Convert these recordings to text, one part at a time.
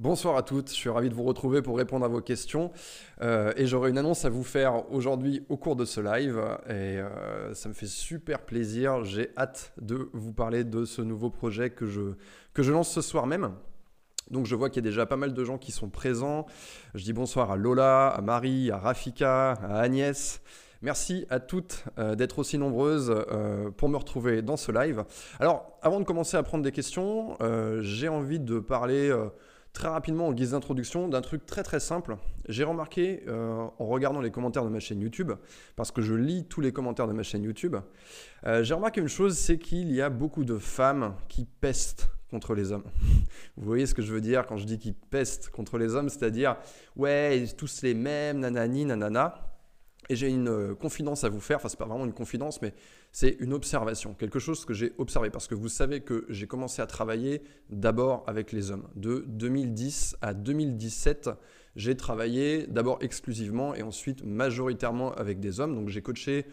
Bonsoir à toutes, je suis ravi de vous retrouver pour répondre à vos questions euh, et j'aurai une annonce à vous faire aujourd'hui au cours de ce live et euh, ça me fait super plaisir, j'ai hâte de vous parler de ce nouveau projet que je, lance ce soir même. Donc je vois qu'il y a déjà pas mal de gens qui sont présents. Je dis bonsoir à Lola, à Marie, à Rafika, à Agnès. Merci à toutes euh, d'être aussi nombreuses pour me retrouver dans ce live. Alors avant de commencer à prendre des questions, j'ai envie de parler très rapidement en guise d'introduction d'un truc très très simple. J'ai remarqué euh, en regardant les commentaires de ma chaîne YouTube, parce que je lis tous les commentaires de ma chaîne YouTube, euh, j'ai remarqué une chose, c'est qu'il y a beaucoup de femmes qui pestent contre les hommes. Vous voyez ce que je veux dire quand je dis qu'ils pestent contre les hommes, c'est-à-dire, ouais, tous les mêmes, nanani, nanana. Et j'ai une euh, confidence à vous faire, enfin c'est pas vraiment une confidence, mais c'est une observation, quelque chose que j'ai observé, parce que vous savez que j'ai commencé à travailler d'abord avec les hommes. De 2010 à 2017, j'ai travaillé d'abord exclusivement et ensuite majoritairement avec des hommes. Donc j'ai coaché,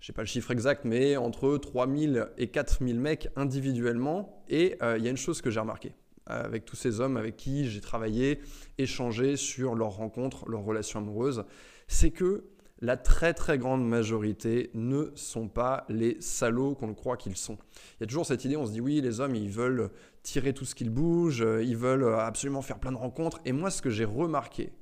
je sais pas le chiffre exact, mais entre 3000 et 4000 mecs individuellement. Et euh, il y a une chose que j'ai remarqué avec tous ces hommes avec qui j'ai travaillé, échangé sur leurs rencontres, leurs relations amoureuses, c'est que la très très grande majorité ne sont pas les salauds qu'on croit qu'ils sont. Il y a toujours cette idée, on se dit oui, les hommes, ils veulent tirer tout ce qu'ils bougent, ils veulent absolument faire plein de rencontres. Et moi, ce que j'ai remarqué,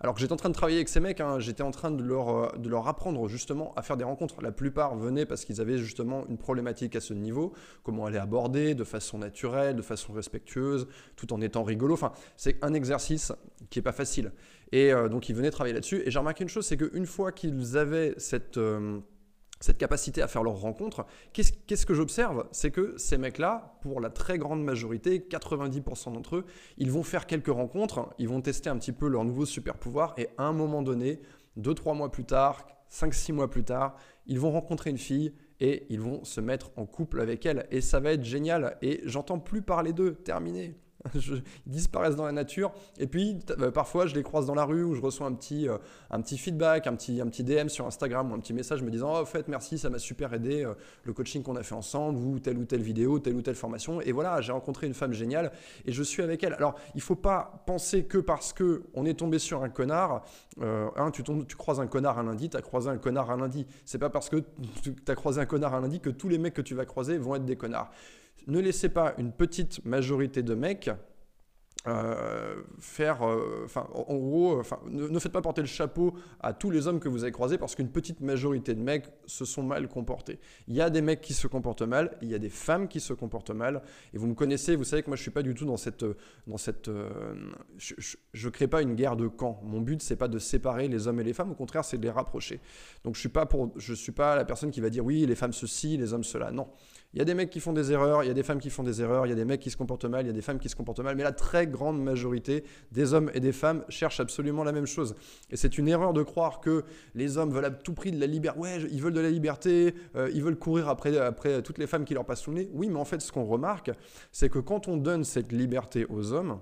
alors que j'étais en train de travailler avec ces mecs, hein, j'étais en train de leur, euh, de leur apprendre justement à faire des rencontres. La plupart venaient parce qu'ils avaient justement une problématique à ce niveau, comment aller aborder de façon naturelle, de façon respectueuse, tout en étant rigolo. Enfin, c'est un exercice qui n'est pas facile. Et euh, donc ils venaient travailler là-dessus. Et j'ai remarqué une chose, c'est qu'une fois qu'ils avaient cette... Euh, cette capacité à faire leurs rencontres, qu'est-ce que j'observe? C'est que ces mecs-là, pour la très grande majorité, 90% d'entre eux, ils vont faire quelques rencontres, ils vont tester un petit peu leur nouveau super pouvoir, et à un moment donné, 2-3 mois plus tard, 5-6 mois plus tard, ils vont rencontrer une fille et ils vont se mettre en couple avec elle. Et ça va être génial. Et j'entends plus parler d'eux. Terminé. ils disparaissent dans la nature. Et puis, euh, parfois, je les croise dans la rue ou je reçois un petit, euh, un petit feedback, un petit, un petit DM sur Instagram ou un petit message me disant Oh, en fait, merci, ça m'a super aidé, euh, le coaching qu'on a fait ensemble, ou telle ou telle vidéo, telle ou telle formation. Et voilà, j'ai rencontré une femme géniale et je suis avec elle. Alors, il faut pas penser que parce que on est tombé sur un connard, hein, tu, croises un connard un lundi, tu as croisé un connard un lundi. C'est pas parce que tu as croisé un connard un lundi que tous les mecs que tu vas croiser vont être des connards ne laissez pas une petite majorité de mecs euh, faire, euh, en gros, enfin, ne, faites pas porter le chapeau à tous les hommes que vous avez croisés parce qu'une petite majorité de mecs se sont mal comportés. Il y a des mecs qui se comportent mal, il y a des femmes qui se comportent mal, et vous me connaissez, vous savez que moi je suis pas du tout dans cette, dans cette, euh, je, je, crée pas une guerre de camp. Mon but c'est pas de séparer les hommes et les femmes, au contraire c'est de les rapprocher. Donc je suis pas pour, je suis pas la personne qui va dire oui les femmes ceci, les hommes cela. Non, il y a des mecs qui font des erreurs, il y a des femmes qui font des erreurs, il y a des mecs qui se comportent mal, il y a des femmes qui se comportent mal, mais la très grande majorité des hommes et des femmes cherchent absolument la même chose. Et c'est une erreur de croire que les hommes veulent à tout prix de la liberté. Ouais, ils veulent de la liberté, euh, ils veulent courir après, après toutes les femmes qui leur passent sous le nez. Oui, mais en fait, ce qu'on remarque, c'est que quand on donne cette liberté aux hommes,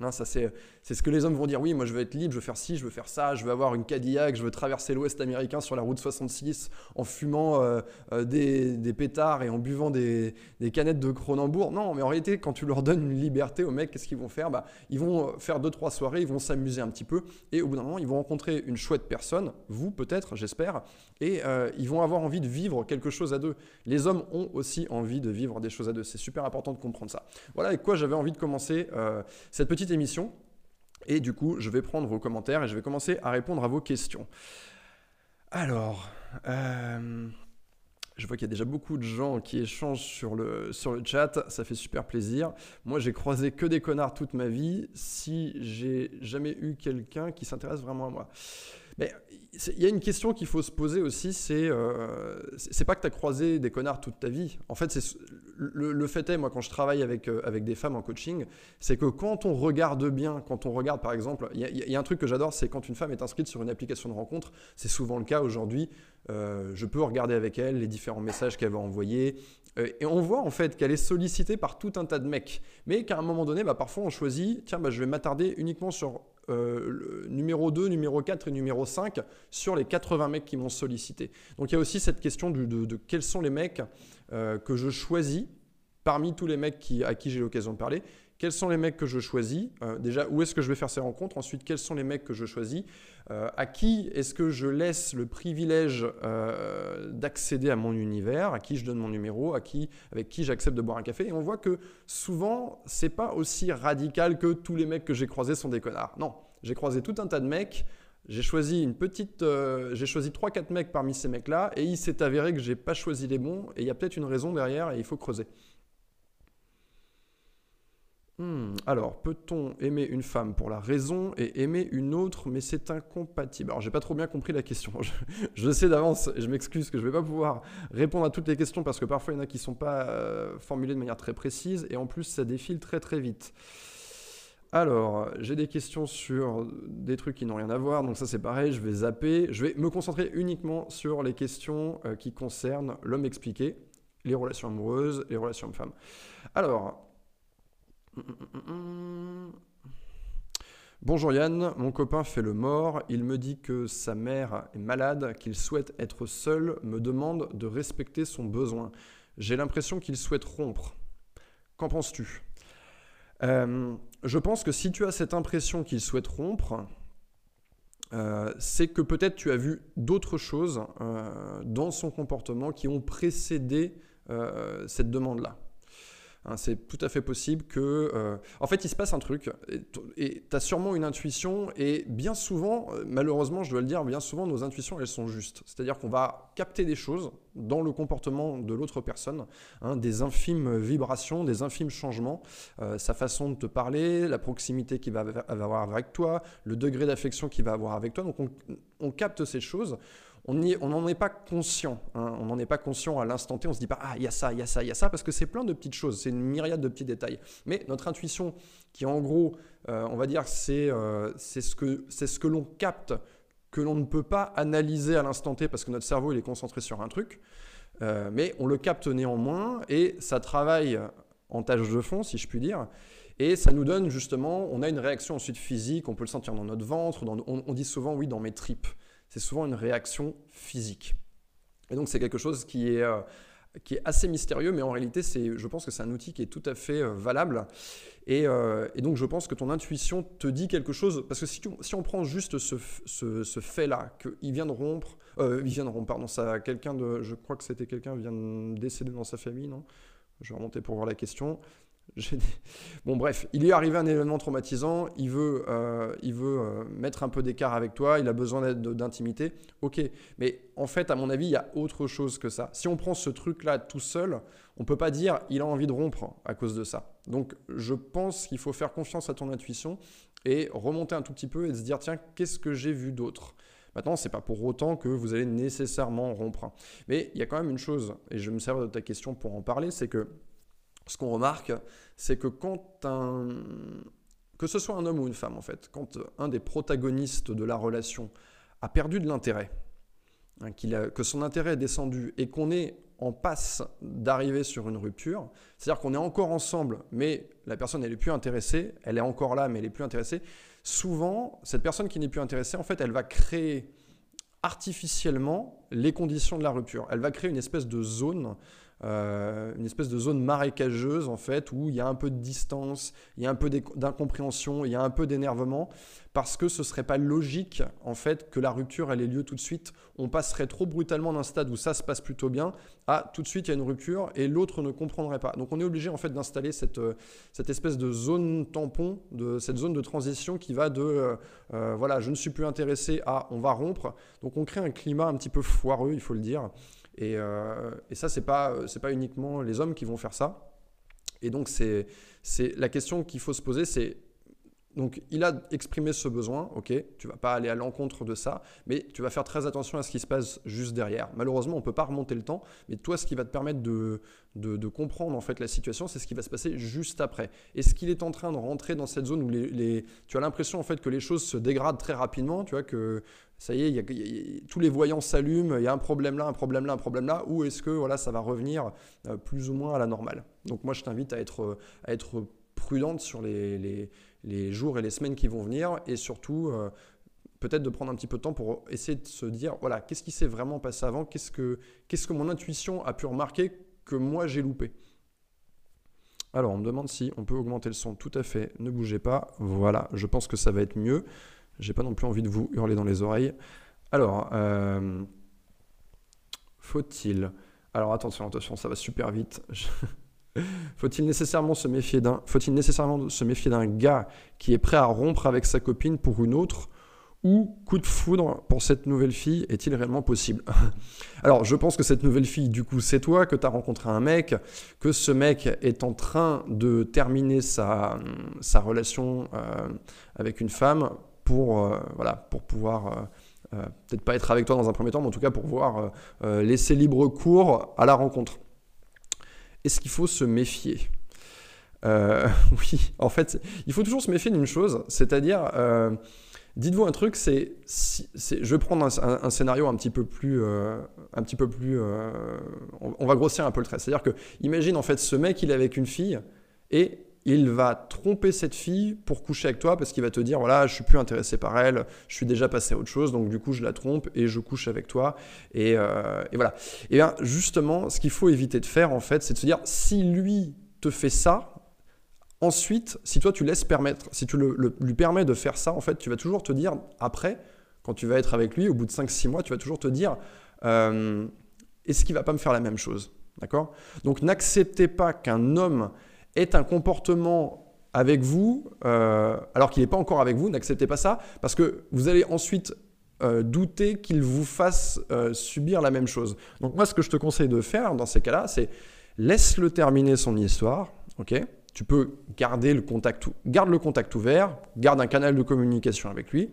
Hein, ça c'est, ce que les hommes vont dire. Oui, moi je veux être libre, je veux faire ci, je veux faire ça, je veux avoir une Cadillac, je veux traverser l'Ouest américain sur la route 66 en fumant euh, euh, des, pétards et en buvant des, canettes de Cronenbourg. Non, mais en réalité, quand tu leur donnes une liberté aux mecs, qu'est-ce qu'ils vont faire? Bah, Ils vont faire deux trois soirées, ils vont s'amuser un petit peu et au bout d'un moment, ils vont rencontrer une chouette personne, vous peut-être, j'espère, et euh, ils vont avoir envie de vivre quelque chose à deux. Les hommes ont aussi envie de vivre des choses à deux. C'est super important de comprendre ça. Voilà avec quoi j'avais envie de commencer cette petite émission. Et du coup, je vais prendre vos commentaires et je vais commencer à répondre à vos questions. Alors, euh, je vois qu'il y a déjà beaucoup de gens qui échangent sur le, sur le chat, ça fait super plaisir. Moi, j'ai croisé que des connards toute ma vie, si j'ai jamais eu quelqu'un qui s'intéresse vraiment à moi. Mais il y a une question qu'il faut se poser aussi, c'est euh, c'est pas que tu as croisé des connards toute ta vie. En fait, c'est le, fait est, moi, quand je travaille avec, euh, avec des femmes en coaching, c'est que quand on regarde bien, quand on regarde par exemple, il y, a un truc que j'adore, c'est quand une femme est inscrite sur une application de rencontre, c'est souvent le cas aujourd'hui, euh, je peux regarder avec elle les différents messages qu'elle va envoyer, euh, et on voit en fait qu'elle est sollicitée par tout un tas de mecs, mais qu'à un moment donné, bah, parfois on choisit, tiens, bah, je vais m'attarder uniquement sur le numéro 2, numéro 4 et numéro 5 sur les 80 mecs qui m'ont sollicité. Donc il y a aussi cette question de quels sont les mecs euh, que je choisis parmi tous les mecs qui, à qui j'ai l'occasion de parler, quels sont les mecs que je choisis euh, Déjà, où est-ce que je vais faire ces rencontres Ensuite, quels sont les mecs que je choisis euh, À qui est-ce que je laisse le privilège d'accéder à mon univers À qui je donne mon numéro À qui, avec qui j'accepte de boire un café Et on voit que souvent, c'est pas aussi radical que tous les mecs que j'ai croisés sont des connards. Non, j'ai croisé tout un tas de mecs. J'ai choisi une petite, j'ai choisi 3-4 mecs parmi ces mecs-là, et il s'est avéré que j'ai pas choisi les bons, et il y a peut-être une raison derrière, et il faut creuser. Hmm, alors, peut-on aimer une femme pour la raison et aimer une autre, mais c'est incompatible? Alors, j'ai pas trop bien compris la question. Je, sais d'avance, et je m'excuse que je vais pas pouvoir répondre à toutes les questions parce que parfois il y en a qui sont pas euh, formulées de manière très précise et en plus ça défile très très vite. Alors, j'ai des questions sur des trucs qui n'ont rien à voir, donc ça c'est pareil, je vais zapper. Je vais me concentrer uniquement sur les questions euh, qui concernent l'homme expliqué, les relations amoureuses, les relations hommes-femmes. Alors, Bonjour Yann, mon copain fait le mort, il me dit que sa mère est malade, qu'il souhaite être seul, me demande de respecter son besoin. J'ai l'impression qu'il souhaite rompre. Qu'en penses-tu? Euh, Je pense que si tu as cette impression qu'il souhaite rompre, euh, c'est que peut-être tu as vu d'autres choses euh, dans son comportement qui ont précédé cette demande-là. Hein, c'est tout à fait possible que... Euh, en fait, il se passe un truc, et tu as sûrement une intuition, et bien souvent, euh, malheureusement, je dois le dire, bien souvent, nos intuitions, elles sont justes. C'est-à-dire qu'on va capter des choses dans le comportement de l'autre personne, hein, des infimes vibrations, des infimes changements, euh, sa façon de te parler, la proximité qu'il va avoir avec toi, le degré d'affection qu'il va avoir avec toi. Donc on, on capte ces choses on n'en est pas conscient. Hein. On n'en est pas conscient à l'instant T. On se dit pas, ah, il y a ça, il y a ça, il y a ça, parce que c'est plein de petites choses. C'est une myriade de petits détails. Mais notre intuition, qui en gros, euh, on va dire, c'est euh, ce que, ce que l'on capte, que l'on ne peut pas analyser à l'instant T, parce que notre cerveau, il est concentré sur un truc. Euh, mais on le capte néanmoins, et ça travaille en tâche de fond, si je puis dire. Et ça nous donne justement, on a une réaction ensuite physique, on peut le sentir dans notre ventre, on, on, dit souvent oui dans mes tripes c'est souvent une réaction physique. Et donc c'est quelque chose qui est, euh, qui est assez mystérieux, mais en réalité, c'est, je pense que c'est un outil qui est tout à fait euh, valable. Euh, et, donc je pense que ton intuition te dit quelque chose, parce que si, on prend juste ce, ce, fait-là, qu'il vient de rompre, il vient rompre, pardon, ça, quelqu'un de, je crois que c'était quelqu'un vient de décéder dans sa famille, non? Je vais remonter pour voir la question. Bon bref, il est arrivé un événement traumatisant, il veut, euh, il veut euh, mettre un peu d'écart avec toi, il a besoin d'intimité, ok. Mais en fait, à mon avis, il y a autre chose que ça. Si on prend ce truc-là tout seul, on peut pas dire il a envie de rompre à cause de ça. Donc je pense qu'il faut faire confiance à ton intuition et remonter un tout petit peu et se dire tiens, qu'est-ce que j'ai vu d'autre? Maintenant, c'est pas pour autant que vous allez nécessairement rompre. Mais il y a quand même une chose, et je me sers de ta question pour en parler, c'est que ce qu'on remarque, c'est que quand un... que ce soit un homme ou une femme en fait, quand un des protagonistes de la relation a perdu de l'intérêt, hein, que son intérêt est descendu et qu'on est en passe d'arriver sur une rupture, c'est-à-dire qu'on est encore ensemble, mais la personne elle est plus intéressée, elle est encore là, mais elle est plus intéressée. Souvent, cette personne qui n'est plus intéressée, en fait, elle va créer artificiellement les conditions de la rupture. Elle va créer une espèce de zone euh, une espèce de zone marécageuse en fait où il y a un peu de distance, il y a un peu d'incompréhension, il y a un peu d'énervement parce que ce serait pas logique en fait que la rupture elle ait lieu tout de suite. On passerait trop brutalement d'un stade où ça se passe plutôt bien à tout de suite il y a une rupture et l'autre ne comprendrait pas. Donc on est obligé en fait d'installer cette, euh, cette espèce de zone tampon, de cette zone de transition qui va de euh, voilà je ne suis plus intéressé à on va rompre. Donc on crée un climat un petit peu foireux il faut le dire. Et, euh, et ça, ce n'est pas, pas uniquement les hommes qui vont faire ça. Et donc, c'est la question qu'il faut se poser, c'est donc, il a exprimé ce besoin, ok, tu vas pas aller à l'encontre de ça, mais tu vas faire très attention à ce qui se passe juste derrière. Malheureusement, on peut pas remonter le temps, mais toi, ce qui va te permettre de, de, comprendre en fait la situation, c'est ce qui va se passer juste après. Est-ce qu'il est en train de rentrer dans cette zone où les, tu as l'impression en fait que les choses se dégradent très rapidement, tu vois que ça y est, tous les voyants s'allument, il y a un problème là, un problème là, un problème là, ou est-ce que voilà, ça va revenir euh, plus ou moins à la normale? Donc moi, je t'invite à être, à être prudente sur les les jours et les semaines qui vont venir et surtout euh, peut-être de prendre un petit peu de temps pour essayer de se dire voilà qu'est-ce qui s'est vraiment passé avant? Qu'est-ce que qu'est-ce que mon intuition a pu remarquer que moi j'ai loupé? Alors, on me demande si on peut augmenter le son. Tout à fait. Ne bougez pas. Voilà, je pense que ça va être mieux. J'ai pas non plus envie de vous hurler dans les oreilles. Alors, euh, faut-il? Alors, attention, attention, ça va super vite. Faut-il nécessairement se méfier d'un faut-il nécessairement se méfier d'un gars qui est prêt à rompre avec sa copine pour une autre? Ou coup de foudre pour cette nouvelle fille est-il réellement possible? Alors, je pense que cette nouvelle fille, du coup, c'est toi, que tu as rencontré un mec, que ce mec est en train de terminer sa, relation euh, avec une femme pour, euh, voilà, pour pouvoir euh, peut-être pas être avec toi dans un premier temps, mais en tout cas pour pouvoir laisser libre cours à la rencontre. Est-ce qu'il faut se méfier Oui, en fait, il faut toujours se méfier d'une chose, c'est-à-dire Dites-vous un truc, c'est, je vais prendre un, scénario un petit peu plus, euh, un petit peu plus, euh, on, va grossir un peu le trait. C'est-à-dire que, imagine en fait, ce mec, il est avec une fille et il va tromper cette fille pour coucher avec toi parce qu'il va te dire voilà, je suis plus intéressé par elle, je suis déjà passé à autre chose, donc du coup, je la trompe et je couche avec toi. Et, euh, voilà. Et bien, justement, ce qu'il faut éviter de faire en fait, c'est de se dire si lui te fait ça, Ensuite, si toi tu laisses permettre, si tu lui permets de faire ça, en fait, tu vas toujours te dire après, quand tu vas être avec lui, au bout de 5-6 mois, tu vas toujours te dire euh, est-ce qu'il va pas me faire la même chose? D'accord? Donc n'acceptez pas qu'un homme ait un comportement avec vous, euh, alors qu'il n'est pas encore avec vous, n'acceptez pas ça, parce que vous allez ensuite euh, douter qu'il vous fasse subir la même chose. Donc moi, ce que je te conseille de faire dans ces cas-là, c'est laisse-le terminer son histoire, ok? Tu peux garder le contact, garde le contact ouvert, garde un canal de communication avec lui.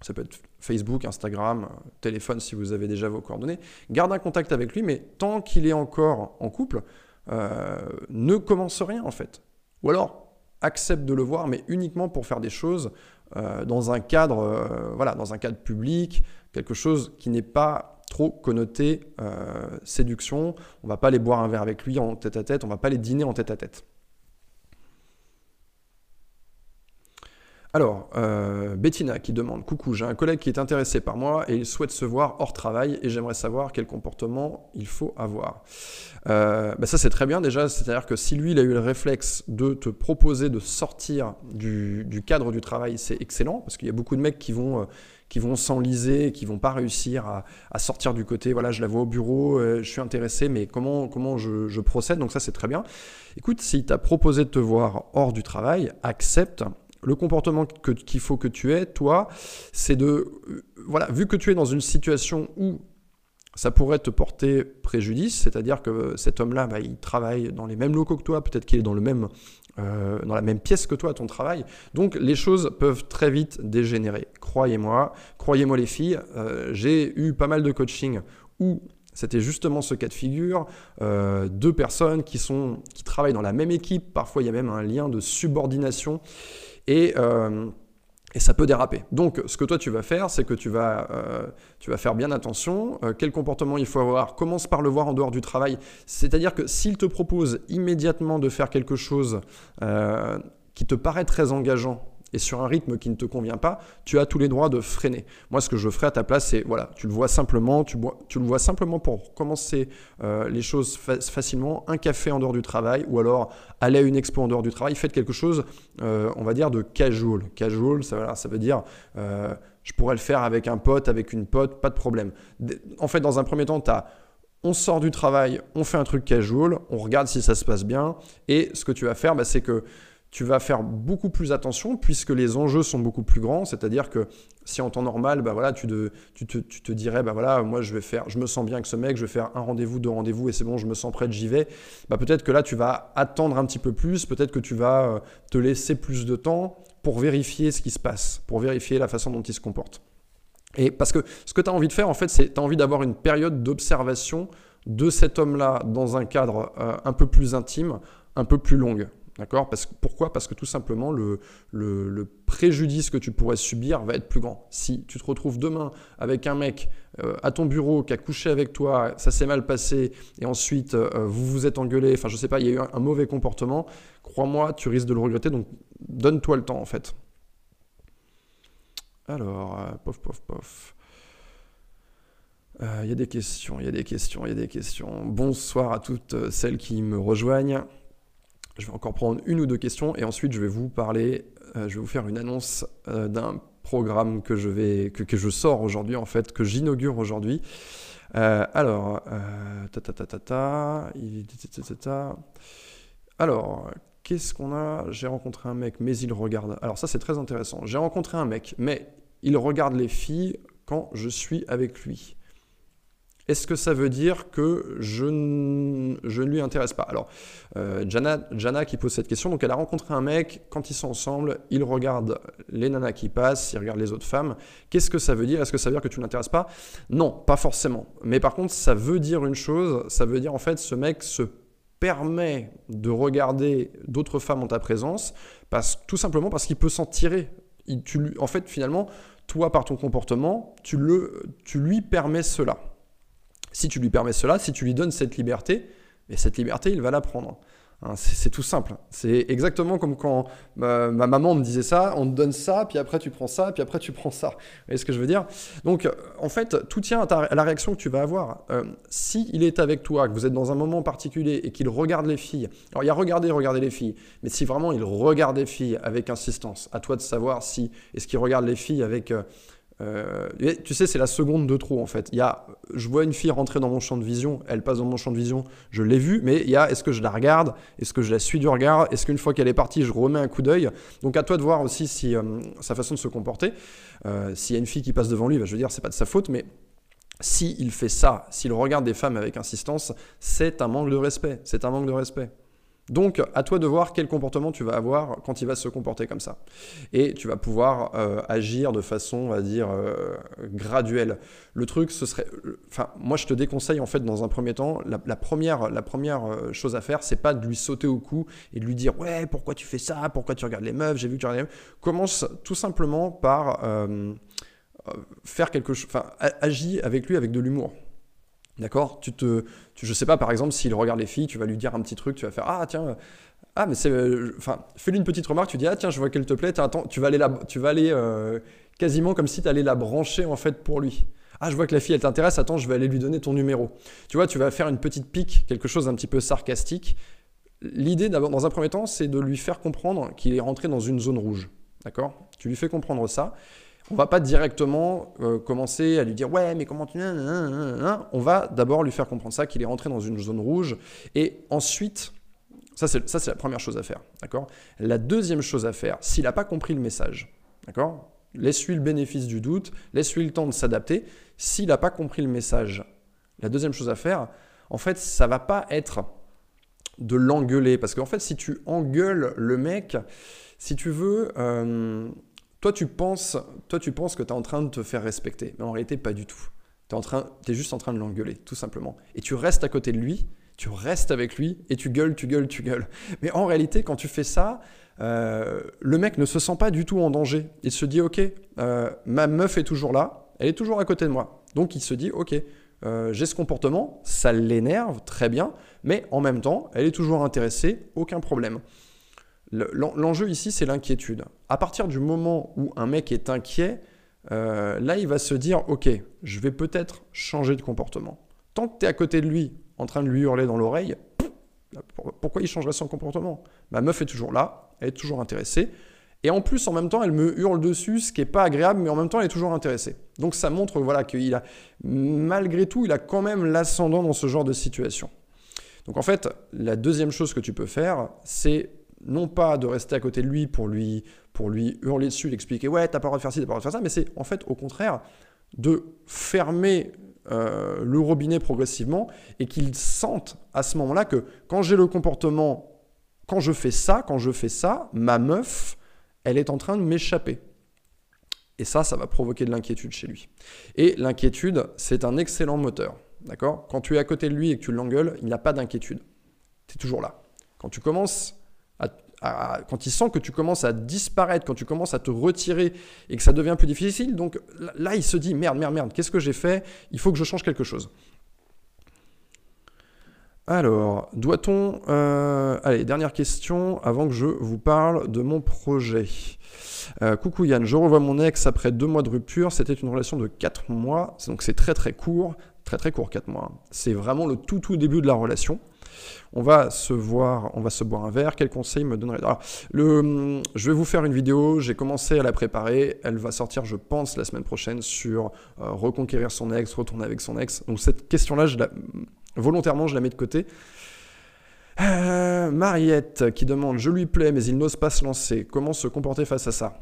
Ça peut être Facebook, Instagram, téléphone si vous avez déjà vos coordonnées. Garde un contact avec lui, mais tant qu'il est encore en couple, euh, ne commence rien en fait. Ou alors accepte de le voir, mais uniquement pour faire des choses euh, dans un cadre, euh, voilà, dans un cadre public, quelque chose qui n'est pas trop connoté séduction. On va pas aller boire un verre avec lui en tête à tête, on va pas les dîner en tête à tête. Alors, euh, Bettina qui demande Coucou, j'ai un collègue qui est intéressé par moi et il souhaite se voir hors travail et j'aimerais savoir quel comportement il faut avoir. Euh, bah ça, c'est très bien déjà, c'est-à-dire que si lui, il a eu le réflexe de te proposer de sortir du, cadre du travail, c'est excellent parce qu'il y a beaucoup de mecs qui vont. Euh, qui vont s'enliser, qui vont pas réussir à, sortir du côté, voilà, je la vois au bureau, je suis intéressé, mais comment, comment je, je procède? Donc ça, c'est très bien. Écoute, s'il t'a proposé de te voir hors du travail, accepte le comportement qu'il faut que tu aies, toi, c'est de, euh, voilà, vu que tu es dans une situation où ça pourrait te porter préjudice, c'est-à-dire que cet homme-là, bah, il travaille dans les mêmes locaux que toi, peut-être qu'il est dans, le même, euh, dans la même pièce que toi à ton travail. Donc les choses peuvent très vite dégénérer. Croyez-moi, croyez-moi les filles, euh, j'ai eu pas mal de coaching où c'était justement ce cas de figure, deux personnes qui, sont, qui travaillent dans la même équipe, parfois il y a même un lien de subordination, euh, et, ça peut déraper. Donc, ce que toi tu vas faire, c'est que tu vas, euh, tu vas faire bien attention. Euh, quel comportement il faut avoir Commence par le voir en dehors du travail. C'est-à-dire que s'il te propose immédiatement de faire quelque chose qui te paraît très engageant et sur un rythme qui ne te convient pas, tu as tous les droits de freiner. Moi, ce que je ferais à ta place, c'est voilà, tu le vois simplement, tu, le vois simplement pour commencer euh, les choses facilement, un café en dehors du travail, ou alors aller à une expo en dehors du travail. Faites quelque chose, euh, on va dire, de casual. Casual, ça, ça veut dire euh, je pourrais le faire avec un pote, avec une pote, pas de problème. En fait, dans un premier temps, on sort du travail, on fait un truc casual, on regarde si ça se passe bien, et ce que tu vas faire, bah, c'est que tu vas faire beaucoup plus attention puisque les enjeux sont beaucoup plus grands. C'est-à-dire que si en temps normal, bah voilà, tu, te, dirais, bah voilà, moi je vais faire, je me sens bien avec ce mec, je vais faire un rendez-vous, deux rendez-vous et c'est bon, je me sens prêt, j'y vais. Bah peut-être que là tu vas attendre un petit peu plus, peut-être que tu vas euh, te laisser plus de temps pour vérifier ce qui se passe, pour vérifier la façon dont il se comporte. Et parce que ce que tu as envie de faire, en fait, c'est tu as envie d'avoir une période d'observation de cet homme-là dans un cadre euh, un peu plus intime, un peu plus longue. D'accord? Pourquoi? Parce que tout simplement, le, préjudice que tu pourrais subir va être plus grand. Si tu te retrouves demain avec un mec euh, à ton bureau qui a couché avec toi, ça s'est mal passé, et ensuite euh, vous vous êtes engueulé, enfin je sais pas, il y a eu un, mauvais comportement, crois-moi, tu risques de le regretter, donc donne-toi le temps en fait. Alors, euh, pof, pof, pof. Il y a des questions, il y a des questions, il y a des questions. Bonsoir à toutes celles qui me rejoignent. Je vais encore prendre une ou deux questions et ensuite je vais vous parler, je vais vous faire une annonce d'un programme que je, vais, que, que je sors aujourd'hui, en fait, que j'inaugure aujourd'hui. alors, ta, ta, ta, ta, ta, alors, qu'est-ce qu'on a? J'ai rencontré un mec, mais il regarde. Alors ça, c'est très intéressant. J'ai rencontré un mec, mais il regarde les filles quand je suis avec lui. Est-ce que ça veut dire que je, ne, je ne lui intéresse pas? Alors, euh, Jana, qui pose cette question, donc elle a rencontré un mec, quand ils sont ensemble, il regarde les nanas qui passent, il regarde les autres femmes. Qu'est-ce que ça veut dire? Est-ce que ça veut dire que tu ne l'intéresses pas? Non, pas forcément. Mais par contre, ça veut dire une chose, ça veut dire en fait, ce mec se permet de regarder d'autres femmes en ta présence, parce, tout simplement parce qu'il peut s'en tirer. en fait, finalement, toi, par ton comportement, tu, le, tu lui permets cela. Si tu lui permets cela, si tu lui donnes cette liberté, et cette liberté, il va la prendre. Hein, c'est tout simple. C'est exactement comme quand ma, maman me disait ça, on te donne ça, puis après tu prends ça, puis après tu prends ça. Vous voyez ce que je veux dire? Donc, en fait, tout tient à, la réaction que tu vas avoir. Euh, si il est avec toi, que vous êtes dans un moment particulier et qu'il regarde les filles, alors il y a regarder, regarder les filles, mais si vraiment il regarde les filles avec insistance, à toi de savoir si est-ce qu'il regarde les filles avec euh, euh, tu sais, c'est la seconde de trop en fait. Il y a, je vois une fille rentrer dans mon champ de vision, elle passe dans mon champ de vision, je l'ai vue, mais il y a, est-ce que je la regarde? Est-ce que je la suis du regard? Est-ce qu'une fois qu'elle est partie, je remets un coup d'œil? Donc à toi de voir aussi si euh, sa façon de se comporter. Euh, s'il y a une fille qui passe devant lui, bah, je veux dire, c'est pas de sa faute, mais s'il fait ça, s'il regarde des femmes avec insistance, c'est un manque de respect. C'est un manque de respect. Donc, à toi de voir quel comportement tu vas avoir quand il va se comporter comme ça. Et tu vas pouvoir euh, agir de façon, on va dire, euh, graduelle. Le truc, ce serait. Enfin, moi, je te déconseille, en fait, dans un premier temps, la, première, euh, chose à faire, c'est pas de lui sauter au cou et de lui dire Ouais, pourquoi tu fais ça? Pourquoi tu regardes les meufs? J'ai vu que tu regardes les meufs. Commence tout simplement par faire quelque chose. Enfin, agis avec lui avec de l'humour. D'accord? Tu te, tu, je sais pas, par exemple, s'il regarde les filles, tu vas lui dire un petit truc, tu vas faire ah tiens, ah mais c'est, euh, enfin, fais-lui une petite remarque, tu dis ah tiens, je vois qu'elle te plaît, attends, tu vas aller tu vas aller euh, quasiment comme si tu allais la brancher en fait pour lui. Ah, je vois que la fille elle t'intéresse, attends, je vais aller lui donner ton numéro. Tu vois, tu vas faire une petite pique, quelque chose d'un petit peu sarcastique. L'idée dans un premier temps, c'est de lui faire comprendre qu'il est rentré dans une zone rouge. D'accord? Tu lui fais comprendre ça. On va pas directement euh, commencer à lui dire ouais mais comment tu on va d'abord lui faire comprendre ça qu'il est rentré dans une zone rouge et ensuite ça c'est la première chose à faire d'accord? La deuxième chose à faire s'il n'a pas compris le message d'accord? Laisse-lui le bénéfice du doute laisse-lui le temps de s'adapter. S'il n'a pas compris le message la deuxième chose à faire en fait ça va pas être de l'engueuler parce qu'en fait si tu engueules le mec si tu veux euh, toi, tu penses, toi, tu penses que tu es en train de te faire respecter, mais en réalité, pas du tout. Tu es, juste en train de l'engueuler, tout simplement. Et tu restes à côté de lui, tu restes avec lui, et tu gueules, tu gueules, tu gueules. Mais en réalité, quand tu fais ça, euh, le mec ne se sent pas du tout en danger. Il se dit, ok, euh, ma meuf est toujours là, elle est toujours à côté de moi. Donc il se dit, ok, euh, j'ai ce comportement, ça l'énerve, très bien, mais en même temps, elle est toujours intéressée, aucun problème. L'enjeu ici, c'est l'inquiétude. À partir du moment où un mec est inquiet, euh, là, il va se dire, ok, je vais peut-être changer de comportement. Tant que tu es à côté de lui, en train de lui hurler dans l'oreille, pourquoi il changerait son comportement? Ma meuf est toujours là, elle est toujours intéressée. Et en plus, en même temps, elle me hurle dessus, ce qui n'est pas agréable, mais en même temps, elle est toujours intéressée. Donc ça montre voilà, qu'il a, malgré tout, il a quand même l'ascendant dans ce genre de situation. Donc en fait, la deuxième chose que tu peux faire, c'est non pas de rester à côté de lui pour lui, pour lui hurler dessus, lui expliquer ouais, t'as pas le droit de faire ci, t'as pas le droit de faire ça, mais c'est en fait au contraire de fermer euh, le robinet progressivement et qu'il sente à ce moment-là que quand j'ai le comportement, quand je fais ça, quand je fais ça, ma meuf, elle est en train de m'échapper. Et ça, ça va provoquer de l'inquiétude chez lui. Et l'inquiétude, c'est un excellent moteur. D'accord? Quand tu es à côté de lui et que tu l'engueules, il n'y a pas d'inquiétude. Tu es toujours là. Quand tu commences quand il sent que tu commences à disparaître, quand tu commences à te retirer et que ça devient plus difficile, donc là, il se dit merde, merde, merde, qu'est-ce que j'ai fait? Il faut que je change quelque chose. Alors, doit-on... Euh, allez, dernière question avant que je vous parle de mon projet. Euh, coucou Yann, je revois mon ex après deux mois de rupture. C'était une relation de 4 mois, donc c'est très très court, très très court 4 mois. C'est vraiment le tout tout début de la relation. On va se voir, on va se boire un verre. Quel conseil me donnerait Alors, je vais vous faire une vidéo. J'ai commencé à la préparer. Elle va sortir, je pense, la semaine prochaine sur euh, reconquérir son ex, retourner avec son ex. Donc cette question-là, volontairement, je la mets de côté. Euh, Mariette qui demande Je lui plais, mais il n'ose pas se lancer. Comment se comporter face à ça?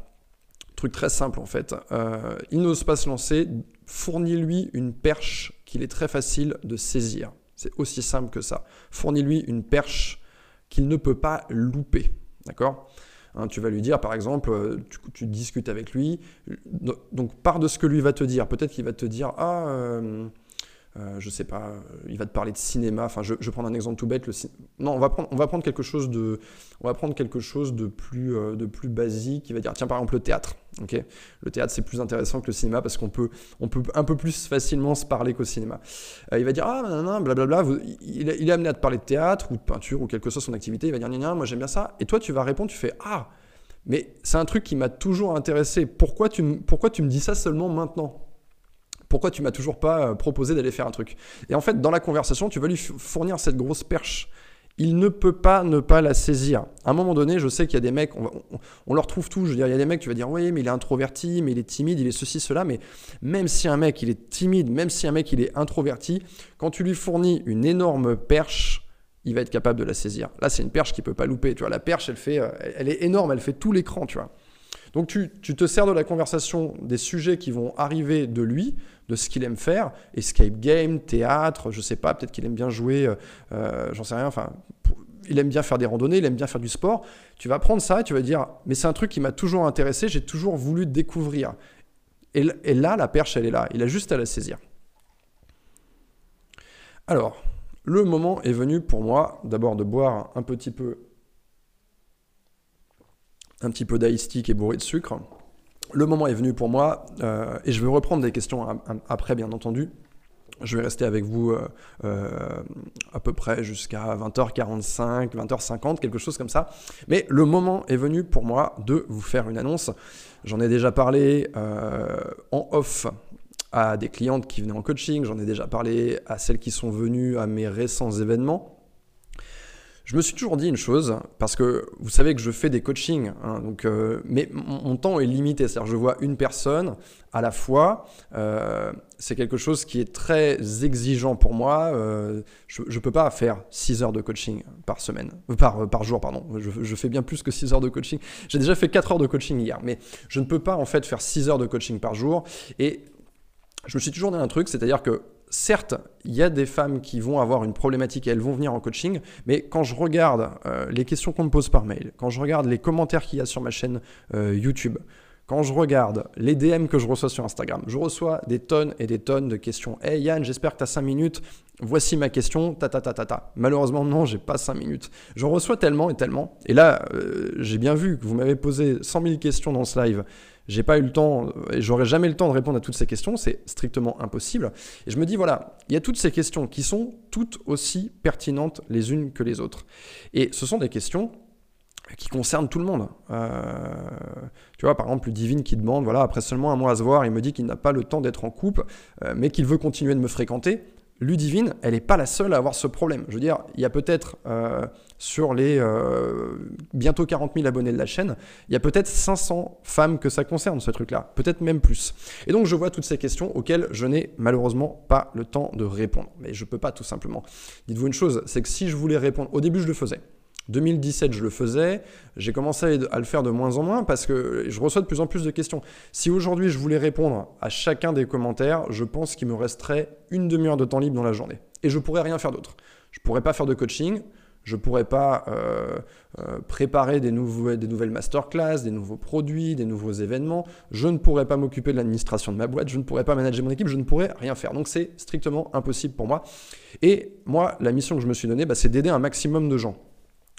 Truc très simple en fait. Euh, il n'ose pas se lancer. Fournis-lui une perche qu'il est très facile de saisir. C'est aussi simple que ça. Fournis-lui une perche qu'il ne peut pas louper. D'accord? Hein, tu vas lui dire, par exemple, euh, tu, discutes avec lui, donc part de ce que lui va te dire. Peut-être qu'il va te dire, ah, euh, je sais pas, euh, il va te parler de cinéma. Enfin, je, je prendre un exemple tout bête. Le non, on va prendre, quelque chose de, on va prendre quelque chose de plus, euh, de plus basique. Il va dire, tiens, par exemple, le théâtre. Ok, le théâtre c'est plus intéressant que le cinéma parce qu'on peut, on peut un peu plus facilement se parler qu'au cinéma. il va dire, ah, non, blablabla. il, est amené à te parler de théâtre ou de peinture ou quelque chose son activité. Il va dire, non, moi j'aime bien ça. Et toi, tu vas répondre, tu fais, ah. Mais c'est un truc qui m'a toujours intéressé. Pourquoi tu, pourquoi tu me dis ça seulement maintenant? Pourquoi tu m'as toujours pas euh, proposé d'aller faire un truc Et en fait, dans la conversation, tu vas lui fournir cette grosse perche. Il ne peut pas ne pas la saisir. À un moment donné, je sais qu'il y a des mecs, on, on, leur trouve tout. Je veux dire, il y a des mecs, tu vas dire, oui, mais il est introverti, mais il est timide, il est ceci, cela. Mais même si un mec, il est timide, même si un mec, il est introverti, quand tu lui fournis une énorme perche, il va être capable de la saisir. Là, c'est une perche qu'il peut pas louper. Tu vois, la perche, elle fait, euh, elle est énorme, elle fait tout l'écran, tu vois. Donc tu, te sers de la conversation des sujets qui vont arriver de lui, de ce qu'il aime faire, escape game, théâtre, je sais pas, peut-être qu'il aime bien jouer, euh, euh, j'en sais rien, enfin, il aime bien faire des randonnées, il aime bien faire du sport. Tu vas prendre ça et tu vas dire, mais c'est un truc qui m'a toujours intéressé, j'ai toujours voulu découvrir. Et, et là, la perche, elle est là, il a juste à la saisir. Alors, le moment est venu pour moi d'abord de boire un petit peu un petit peu qui est bourré de sucre. Le moment est venu pour moi, euh, et je vais reprendre des questions après, bien entendu. Je vais rester avec vous euh, euh, à peu près jusqu'à 20h45, 20h50, quelque chose comme ça. Mais le moment est venu pour moi de vous faire une annonce. J'en ai déjà parlé en off à des clientes qui venaient en coaching, j'en ai déjà parlé à celles qui sont venues à mes récents événements. Je me suis toujours dit une chose, parce que vous savez que je fais des coachings, hein, donc, euh, mais mon, temps est limité, c'est-à-dire je vois une personne à la fois. Euh, c'est quelque chose qui est très exigeant pour moi. Euh, je ne peux pas faire 6 heures de coaching par semaine, par, par jour, pardon. Je, fais bien plus que 6 heures de coaching. J'ai déjà fait 4 heures de coaching hier, mais je ne peux pas en fait faire 6 heures de coaching par jour. Et je me suis toujours dit un truc, c'est-à-dire que certes, il y a des femmes qui vont avoir une problématique et elles vont venir en coaching, mais quand je regarde euh, les questions qu'on me pose par mail, quand je regarde les commentaires qu'il y a sur ma chaîne euh, YouTube, quand je regarde les DM que je reçois sur Instagram, je reçois des tonnes et des tonnes de questions. Hey Yann, j'espère que tu as 5 minutes. Voici ma question. Ta ta ta ta ta. Malheureusement, non, j'ai pas 5 minutes. J'en reçois tellement et tellement. Et là, euh, j'ai bien vu que vous m'avez posé 100 000 questions dans ce live j'ai pas eu le temps, et j'aurai jamais le temps de répondre à toutes ces questions, c'est strictement impossible. Et je me dis, voilà, il y a toutes ces questions qui sont toutes aussi pertinentes les unes que les autres. Et ce sont des questions qui concernent tout le monde. Euh, tu vois, par exemple, Divine qui demande, voilà, après seulement un mois à se voir, il me dit qu'il n'a pas le temps d'être en couple, euh, mais qu'il veut continuer de me fréquenter. Ludivine, elle n'est pas la seule à avoir ce problème. Je veux dire, il y a peut-être euh, sur les euh, bientôt 40 000 abonnés de la chaîne, il y a peut-être 500 femmes que ça concerne, ce truc-là, peut-être même plus. Et donc je vois toutes ces questions auxquelles je n'ai malheureusement pas le temps de répondre. Mais je ne peux pas tout simplement. Dites-vous une chose, c'est que si je voulais répondre, au début je le faisais. 2017, je le faisais. J'ai commencé à le faire de moins en moins parce que je reçois de plus en plus de questions. Si aujourd'hui je voulais répondre à chacun des commentaires, je pense qu'il me resterait une demi-heure de temps libre dans la journée. Et je pourrais rien faire d'autre. Je pourrais pas faire de coaching. Je pourrais pas euh, euh, préparer des, nouveaux, des nouvelles masterclass, des nouveaux produits, des nouveaux événements. Je ne pourrais pas m'occuper de l'administration de ma boîte. Je ne pourrais pas manager mon équipe. Je ne pourrais rien faire. Donc c'est strictement impossible pour moi. Et moi, la mission que je me suis donnée, bah, c'est d'aider un maximum de gens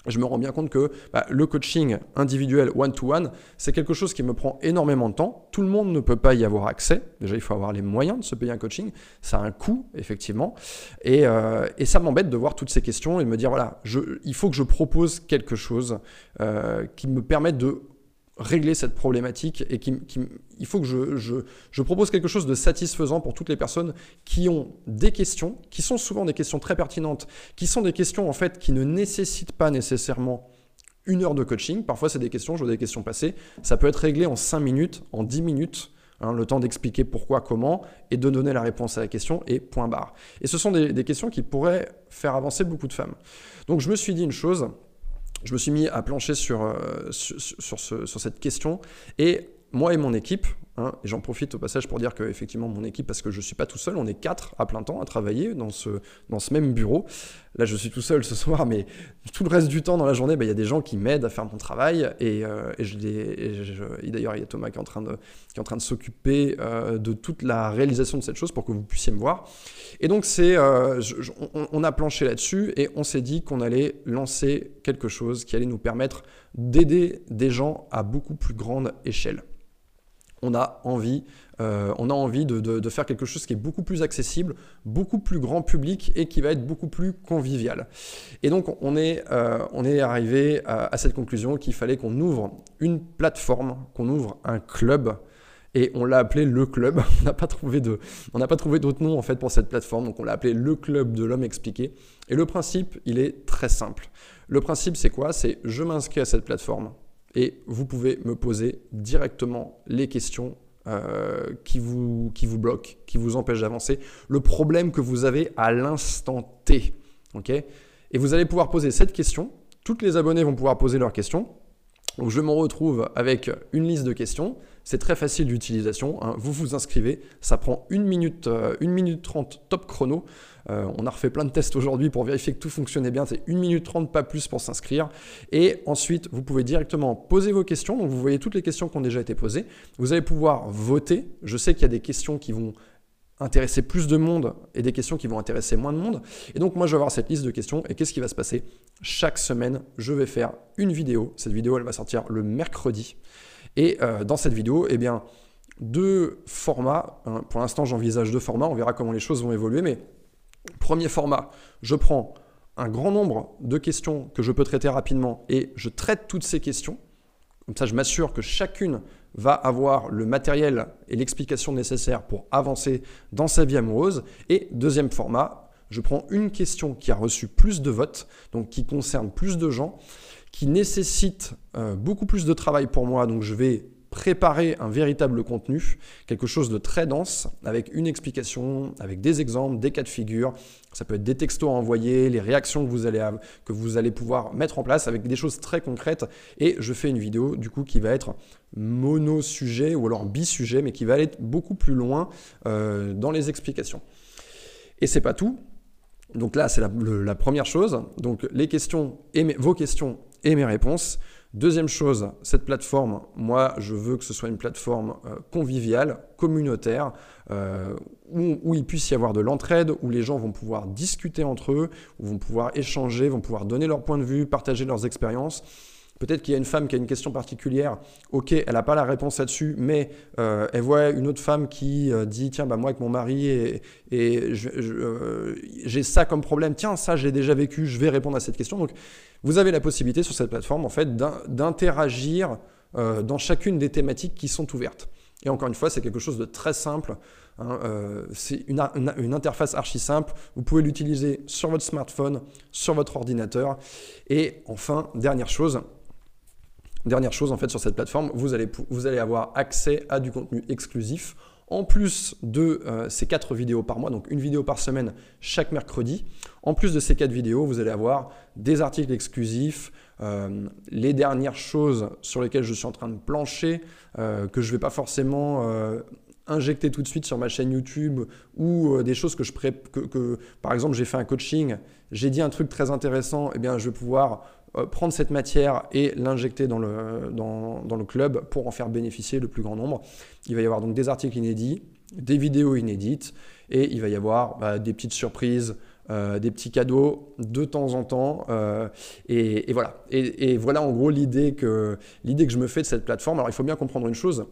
je me rends bien compte que bah, le coaching individuel one-to-one, c'est quelque chose qui me prend énormément de temps. Tout le monde ne peut pas y avoir accès. Déjà, il faut avoir les moyens de se payer un coaching. Ça a un coût, effectivement. Et, euh, ça m'embête de voir toutes ces questions et de me dire, voilà, il faut que je propose quelque chose euh, qui me permette de régler cette problématique et qui, il faut que je, je, propose quelque chose de satisfaisant pour toutes les personnes qui ont des questions, qui sont souvent des questions très pertinentes, qui sont des questions en fait qui ne nécessitent pas nécessairement une heure de coaching. Parfois, c'est des questions, je vois des questions passer. Ça peut être réglé en 5 minutes, en 10 minutes. Hein, le temps d'expliquer pourquoi, comment, et de donner la réponse à la question, et point barre. Et ce sont des, questions qui pourraient faire avancer beaucoup de femmes. Donc je me suis dit une chose, je me suis mis à plancher sur, euh, sur, sur cette question, et moi et mon équipe, Hein, et j'en profite au passage pour dire que effectivement mon équipe, parce que je ne suis pas tout seul, on est quatre à plein temps à travailler dans ce, dans ce même bureau. Là, je suis tout seul ce soir, mais tout le reste du temps dans la journée, bah, il y a des gens qui m'aident à faire mon travail. Et, euh, d'ailleurs, il y a Thomas qui est en train de, de s'occuper euh, de toute la réalisation de cette chose pour que vous puissiez me voir. Et donc, c'est, euh, on a planché là-dessus et on s'est dit qu'on allait lancer quelque chose qui allait nous permettre d'aider des gens à beaucoup plus grande échelle on a envie, euh, on a envie de, faire quelque chose qui est beaucoup plus accessible, beaucoup plus grand public et qui va être beaucoup plus convivial. Et donc on est, euh, on est arrivé à, cette conclusion qu'il fallait qu'on ouvre une plateforme, qu'on ouvre un club. Et on l'a appelé le club. On n'a pas trouvé de, on n'a pas trouvé d'autre nom en fait pour cette plateforme. Donc on l'a appelé le club de l'homme expliqué. Et le principe, il est très simple. Le principe, c'est quoi? C'est je m'inscris à cette plateforme et vous pouvez me poser directement les questions euh, qui, vous, bloquent, qui vous empêchent d'avancer, le problème que vous avez à l'instant T. et vous allez pouvoir poser cette question. Toutes les abonnés vont pouvoir poser leurs questions. Donc je me retrouve avec une liste de questions. C'est très facile d'utilisation. Hein. Vous vous inscrivez. Ça prend une minute, euh, minute 30 top chrono. Euh, on a refait plein de tests aujourd'hui pour vérifier que tout fonctionnait bien. C'est 1 minute 30, pas plus pour s'inscrire. Et ensuite, vous pouvez directement poser vos questions. Donc, vous voyez toutes les questions qui ont déjà été posées. Vous allez pouvoir voter. Je sais qu'il y a des questions qui vont intéresser plus de monde et des questions qui vont intéresser moins de monde. Et donc moi je vais avoir cette liste de questions et qu'est-ce qui va se passer? Chaque semaine, je vais faire une vidéo. Cette vidéo, elle va sortir le mercredi. Et euh, dans cette vidéo, eh bien, deux formats. Hein. pour l'instant, j'envisage deux formats. On verra comment les choses vont évoluer. Mais Premier format, je prends un grand nombre de questions que je peux traiter rapidement et je traite toutes ces questions. Comme ça, je m'assure que chacune va avoir le matériel et l'explication nécessaire pour avancer dans sa vie amoureuse. Et deuxième format, je prends une question qui a reçu plus de votes, donc qui concerne plus de gens, qui nécessite euh, beaucoup plus de travail pour moi, donc je vais préparer un véritable contenu, quelque chose de très dense, avec une explication, avec des exemples, des cas de figure. Ça peut être des textos à envoyer, les réactions que vous allez, que vous allez pouvoir mettre en place avec des choses très concrètes. Et je fais une vidéo du coup qui va être mono-sujet ou alors bi-sujet, mais qui va aller beaucoup plus loin euh, dans les explications. Et c'est pas tout. Donc là, c'est la, la, première chose. Donc les questions et vos questions et mes réponses. Deuxième chose, cette plateforme, moi, je veux que ce soit une plateforme euh, conviviale, communautaire, euh, où, il puisse y avoir de l'entraide, où les gens vont pouvoir discuter entre eux, où vont pouvoir échanger, vont pouvoir donner leur point de vue, partager leurs expériences. Peut-être qu'il y a une femme qui a une question particulière, ok, elle n'a pas la réponse là-dessus, mais euh, elle voit une autre femme qui dit, tiens, bah, moi avec mon mari, et, et j'ai ça comme problème, tiens, ça j'ai déjà vécu, je vais répondre à cette question. Donc vous avez la possibilité sur cette plateforme en fait d'interagir euh, dans chacune des thématiques qui sont ouvertes. Et encore une fois, c'est quelque chose de très simple. Hein, euh, c'est une, interface archi simple. Vous pouvez l'utiliser sur votre smartphone, sur votre ordinateur. Et enfin, dernière chose, dernière chose en fait sur cette plateforme, vous allez, avoir accès à du contenu exclusif en plus de euh, ces quatre vidéos par mois, donc une vidéo par semaine chaque mercredi, en plus de ces quatre vidéos, vous allez avoir des articles exclusifs, euh, les dernières choses sur lesquelles je suis en train de plancher, euh, que je ne vais pas forcément injecter tout de suite sur ma chaîne YouTube, ou des choses que je pré que, par exemple j'ai fait un coaching, j'ai dit un truc très intéressant, et eh bien je vais pouvoir prendre cette matière et l'injecter dans le, dans, dans, le club pour en faire bénéficier le plus grand nombre. Il va y avoir donc des articles inédits, des vidéos inédites et il va y avoir bah, des petites surprises. Euh, des petits cadeaux de temps en temps. Euh, et, voilà. Et, voilà en gros l'idée que, l'idée que je me fais de cette plateforme. Alors il faut bien comprendre une chose.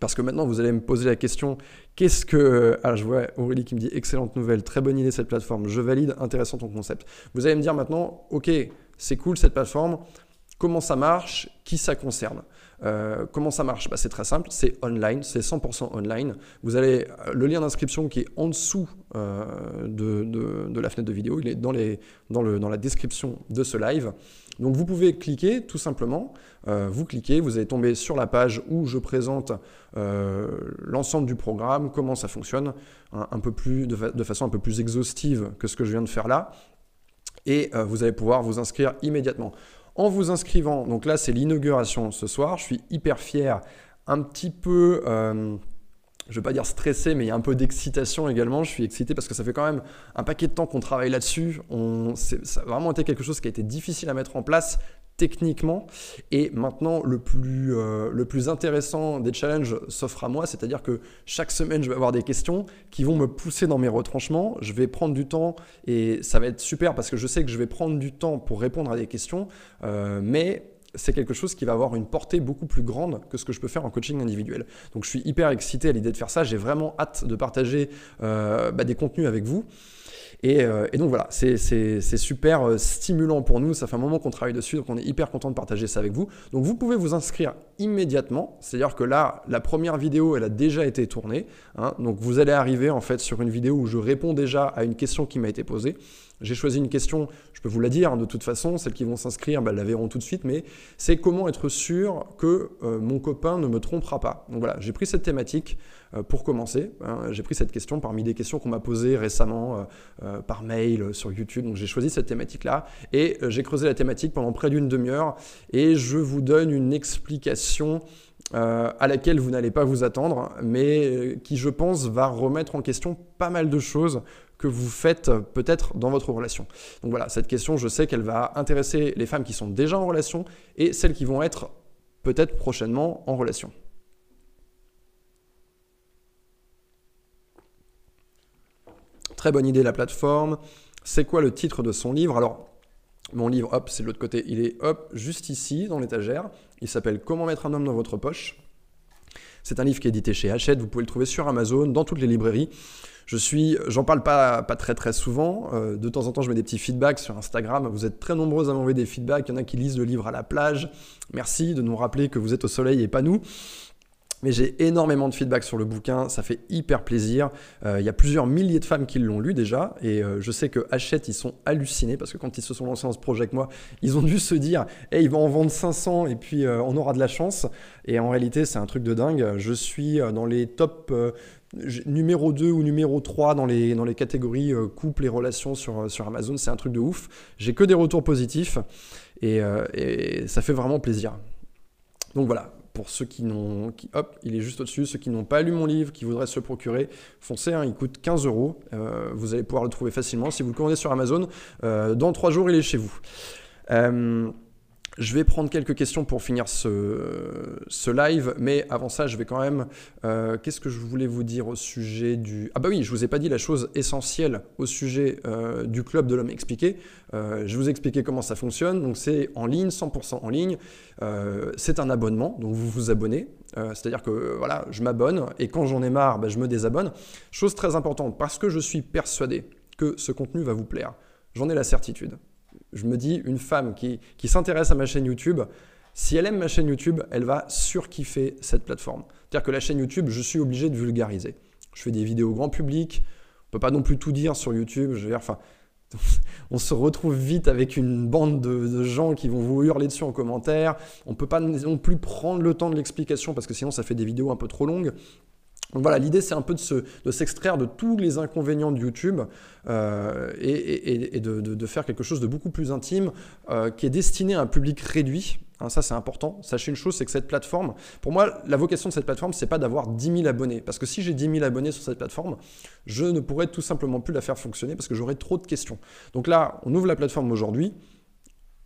Parce que maintenant, vous allez me poser la question, qu'est-ce que... Alors, je vois Aurélie qui me dit, excellente nouvelle, très bonne idée cette plateforme, je valide, intéressant ton concept. Vous allez me dire maintenant, ok, c'est cool cette plateforme. Comment ça marche? Qui ça concerne? Euh, comment ça marche? Bah, C'est très simple, c'est online, c'est 100% online. Vous avez euh, le lien d'inscription qui est en dessous euh, de, la fenêtre de vidéo, il est dans, la description de ce live. Donc vous pouvez cliquer tout simplement, vous cliquez, vous allez tomber sur la page où je présente l'ensemble du programme, comment ça fonctionne, un, peu plus, de, façon un peu plus exhaustive que ce que je viens de faire là. Et vous allez pouvoir vous inscrire immédiatement en vous inscrivant. Donc là, c'est l'inauguration ce soir. Je suis hyper fier, un petit peu, euh, je ne vais pas dire stressé, mais il y a un peu d'excitation également. Je suis excité parce que ça fait quand même un paquet de temps qu'on travaille là-dessus. Ça a vraiment été quelque chose qui a été difficile à mettre en place techniquement. Et maintenant, le plus, euh, le plus intéressant des challenges s'offre à moi, c'est-à-dire que chaque semaine, je vais avoir des questions qui vont me pousser dans mes retranchements. Je vais prendre du temps et ça va être super parce que je sais que je vais prendre du temps pour répondre à des questions, euh, mais c'est quelque chose qui va avoir une portée beaucoup plus grande que ce que je peux faire en coaching individuel. Donc je suis hyper excité à l'idée de faire ça. J'ai vraiment hâte de partager euh, bah, des contenus avec vous. Euh, et, donc voilà, c'est super euh, stimulant pour nous. Ça fait un moment qu'on travaille dessus, donc on est hyper content de partager ça avec vous. Donc vous pouvez vous inscrire immédiatement. C'est-à-dire que là, la première vidéo, elle a déjà été tournée. Hein. donc vous allez arriver en fait sur une vidéo où je réponds déjà à une question qui m'a été posée. J'ai choisi une question, je peux vous la dire hein, de toute façon, celles qui vont s'inscrire bah, la verront tout de suite, mais c'est comment être sûr que euh, mon copain ne me trompera pas. Donc voilà, j'ai pris cette thématique euh, pour commencer. Hein. j'ai pris cette question parmi des questions qu'on m'a posées récemment euh, par mail sur YouTube. Donc j'ai choisi cette thématique-là et j'ai creusé la thématique pendant près d'une demi-heure et je vous donne une explication à laquelle vous n'allez pas vous attendre, mais qui, je pense, va remettre en question pas mal de choses que vous faites euh, peut-être dans votre relation. Donc voilà, cette question, je sais qu'elle va intéresser les femmes qui sont déjà en relation et celles qui vont être peut-être prochainement en relation. Très bonne idée la plateforme. C'est quoi le titre de son livre? Alors, mon livre, hop, c'est de l'autre côté. Il est hop, juste ici, dans l'étagère. Il s'appelle Comment mettre un homme dans votre poche. C'est un livre qui est édité chez Hachette. Vous pouvez le trouver sur Amazon, dans toutes les librairies. Je suis, j'en parle pas, très très souvent. Euh, de temps en temps, je mets des petits feedbacks sur Instagram. Vous êtes très nombreux à m'envoyer des feedbacks. Il y en a qui lisent le livre à la plage. Merci de nous rappeler que vous êtes au soleil et pas nous. Mais j'ai énormément de feedback sur le bouquin, ça fait hyper plaisir. Euh, il y a plusieurs milliers de femmes qui l'ont lu déjà, et euh, je sais que Hachette, ils sont hallucinés, parce que quand ils se sont lancés dans ce projet avec moi, ils ont dû se dire, hey, ils vont en vendre 500, et puis on aura de la chance. Et en réalité, c'est un truc de dingue. Je suis dans les top numéro 2 ou numéro 3 dans les, dans les catégories euh, couple et relations sur, euh, sur Amazon. C'est un truc de ouf. J'ai que des retours positifs euh, et, ça fait vraiment plaisir. Donc voilà, pour ceux qui n'ont. Hop, il est juste au-dessus. Ceux qui n'ont pas lu mon livre, qui voudraient se le procurer, foncez, hein, il coûte 15 euros. vous allez pouvoir le trouver facilement. Si vous le commandez sur Amazon, dans 3 jours, il est chez vous. Je vais prendre quelques questions pour finir ce, live, mais avant ça, je vais quand même. Euh, qu'est-ce que je voulais vous dire au sujet du. Ah, bah oui, je vous ai pas dit la chose essentielle au sujet euh, du club de l'homme expliqué. Euh, je vous ai expliqué comment ça fonctionne. Donc, c'est en ligne, 100% en ligne. c'est un abonnement, donc vous vous abonnez. C'est-à-dire que voilà, je m'abonne et quand j'en ai marre, bah, je me désabonne. Chose très importante, parce que je suis persuadé que ce contenu va vous plaire. J'en ai la certitude je me dis, une femme qui, s'intéresse à ma chaîne YouTube, si elle aime ma chaîne YouTube, elle va surkiffer cette plateforme. C'est-à-dire que la chaîne YouTube, je suis obligé de vulgariser. Je fais des vidéos grand public, on peut pas non plus tout dire sur YouTube. Enfin, on se retrouve vite avec une bande de, de, gens qui vont vous hurler dessus en commentaire. On peut pas non plus prendre le temps de l'explication parce que sinon ça fait des vidéos un peu trop longues. Donc voilà, l'idée c'est un peu de, s'extraire de, tous les inconvénients de YouTube euh, et, de, faire quelque chose de beaucoup plus intime euh, qui est destiné à un public réduit. Hein, ça c'est important. Sachez une chose, c'est que cette plateforme, pour moi, la vocation de cette plateforme, c'est pas d'avoir 10 000 abonnés. Parce que si j'ai 10 000 abonnés sur cette plateforme, je ne pourrais tout simplement plus la faire fonctionner parce que j'aurais trop de questions. Donc là, on ouvre la plateforme aujourd'hui.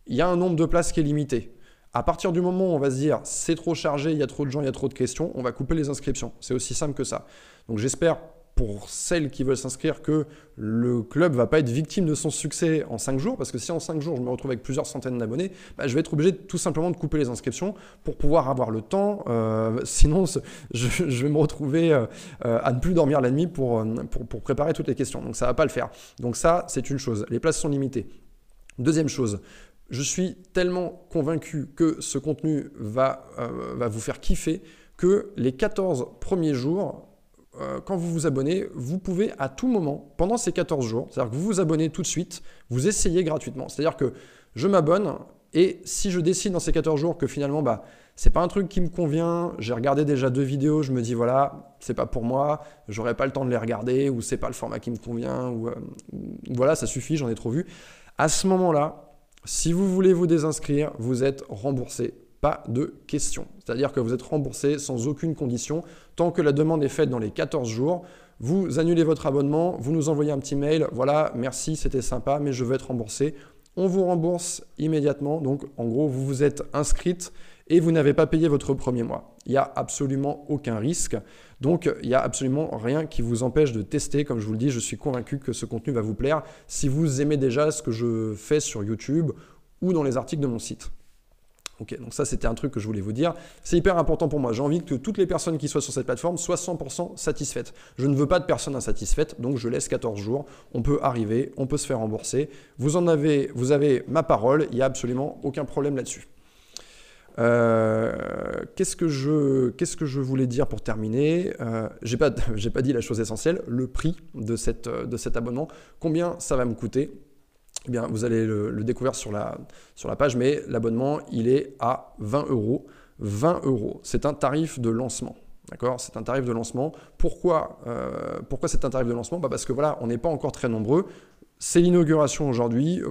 Il y a un nombre de places qui est limité. À partir du moment où on va se dire c'est trop chargé, il y a trop de gens, il y a trop de questions, on va couper les inscriptions. C'est aussi simple que ça. Donc j'espère pour celles qui veulent s'inscrire que le club va pas être victime de son succès en 5 jours, parce que si en 5 jours je me retrouve avec plusieurs centaines d'abonnés, bah, je vais être obligé tout simplement de couper les inscriptions pour pouvoir avoir le temps. Euh, sinon, je, vais me retrouver euh, à ne plus dormir la nuit pour, pour, pour préparer toutes les questions. Donc ça va pas le faire. Donc ça, c'est une chose. Les places sont limitées. Deuxième chose, je suis tellement convaincu que ce contenu va, euh, vous faire kiffer que les 14 premiers jours, euh, quand vous vous abonnez, vous pouvez à tout moment, pendant ces 14 jours, c'est-à-dire que vous vous abonnez tout de suite, vous essayez gratuitement. C'est-à-dire que je m'abonne et si je décide dans ces 14 jours que finalement, bah, c'est pas un truc qui me convient, j'ai regardé déjà deux vidéos, je me dis voilà, c'est pas pour moi, j'aurai pas le temps de les regarder, ou c'est pas le format qui me convient, ou euh, voilà, ça suffit, j'en ai trop vu. À ce moment-là, si vous voulez vous désinscrire, vous êtes remboursé. Pas de question. C'est-à-dire que vous êtes remboursé sans aucune condition. Tant que la demande est faite dans les 14 jours, vous annulez votre abonnement, vous nous envoyez un petit mail. Voilà, merci, c'était sympa, mais je veux être remboursé. On vous rembourse immédiatement. Donc, en gros, vous vous êtes inscrite et vous n'avez pas payé votre premier mois. Il n'y a absolument aucun risque. Donc, il n'y a absolument rien qui vous empêche de tester. Comme je vous le dis, je suis convaincu que ce contenu va vous plaire si vous aimez déjà ce que je fais sur YouTube ou dans les articles de mon site. Ok, donc ça c'était un truc que je voulais vous dire. C'est hyper important pour moi. J'ai envie que toutes les personnes qui soient sur cette plateforme soient 100% satisfaites. Je ne veux pas de personnes insatisfaites, donc je laisse 14 jours. On peut arriver, on peut se faire rembourser. Vous en avez, vous avez ma parole, il n'y a absolument aucun problème là-dessus. Euh, qu'est-ce, que je, voulais dire pour terminer euh, J'ai pas, dit la chose essentielle, le prix de, cette, de cet abonnement. Combien ça va me coûter? Eh bien, vous allez le, découvrir sur la, sur la page, mais l'abonnement, il est à 20 euros. 20 euros, c'est un tarif de lancement. D'accord? C'est un tarif de lancement. Pourquoi, euh, pourquoi c'est un tarif de lancement? Bah Parce que voilà, on n'est pas encore très nombreux. C'est l'inauguration aujourd'hui.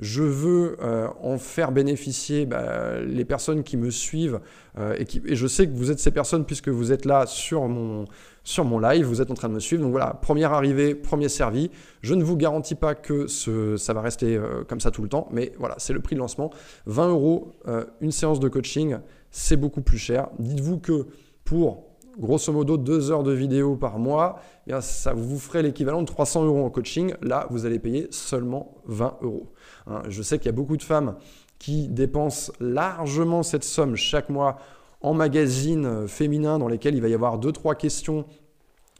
Je veux euh, en faire bénéficier bah, les personnes qui me suivent euh, et, je sais que vous êtes ces personnes puisque vous êtes là sur mon, sur live, vous êtes en train de me suivre. Donc voilà, première arrivée, premier servi. Je ne vous garantis pas que ça va rester euh, comme ça tout le temps, mais voilà, c'est le prix de lancement. 20 euros, une séance de coaching, c'est beaucoup plus cher. Dites-vous que pour grosso modo deux heures de vidéo par mois, eh ça vous ferait l'équivalent de 300 euros en coaching. Là, vous allez payer seulement 20 euros. Hein, je sais qu'il y a beaucoup de femmes qui dépensent largement cette somme chaque mois en magazine euh, féminin dans lesquels il va y avoir deux trois questions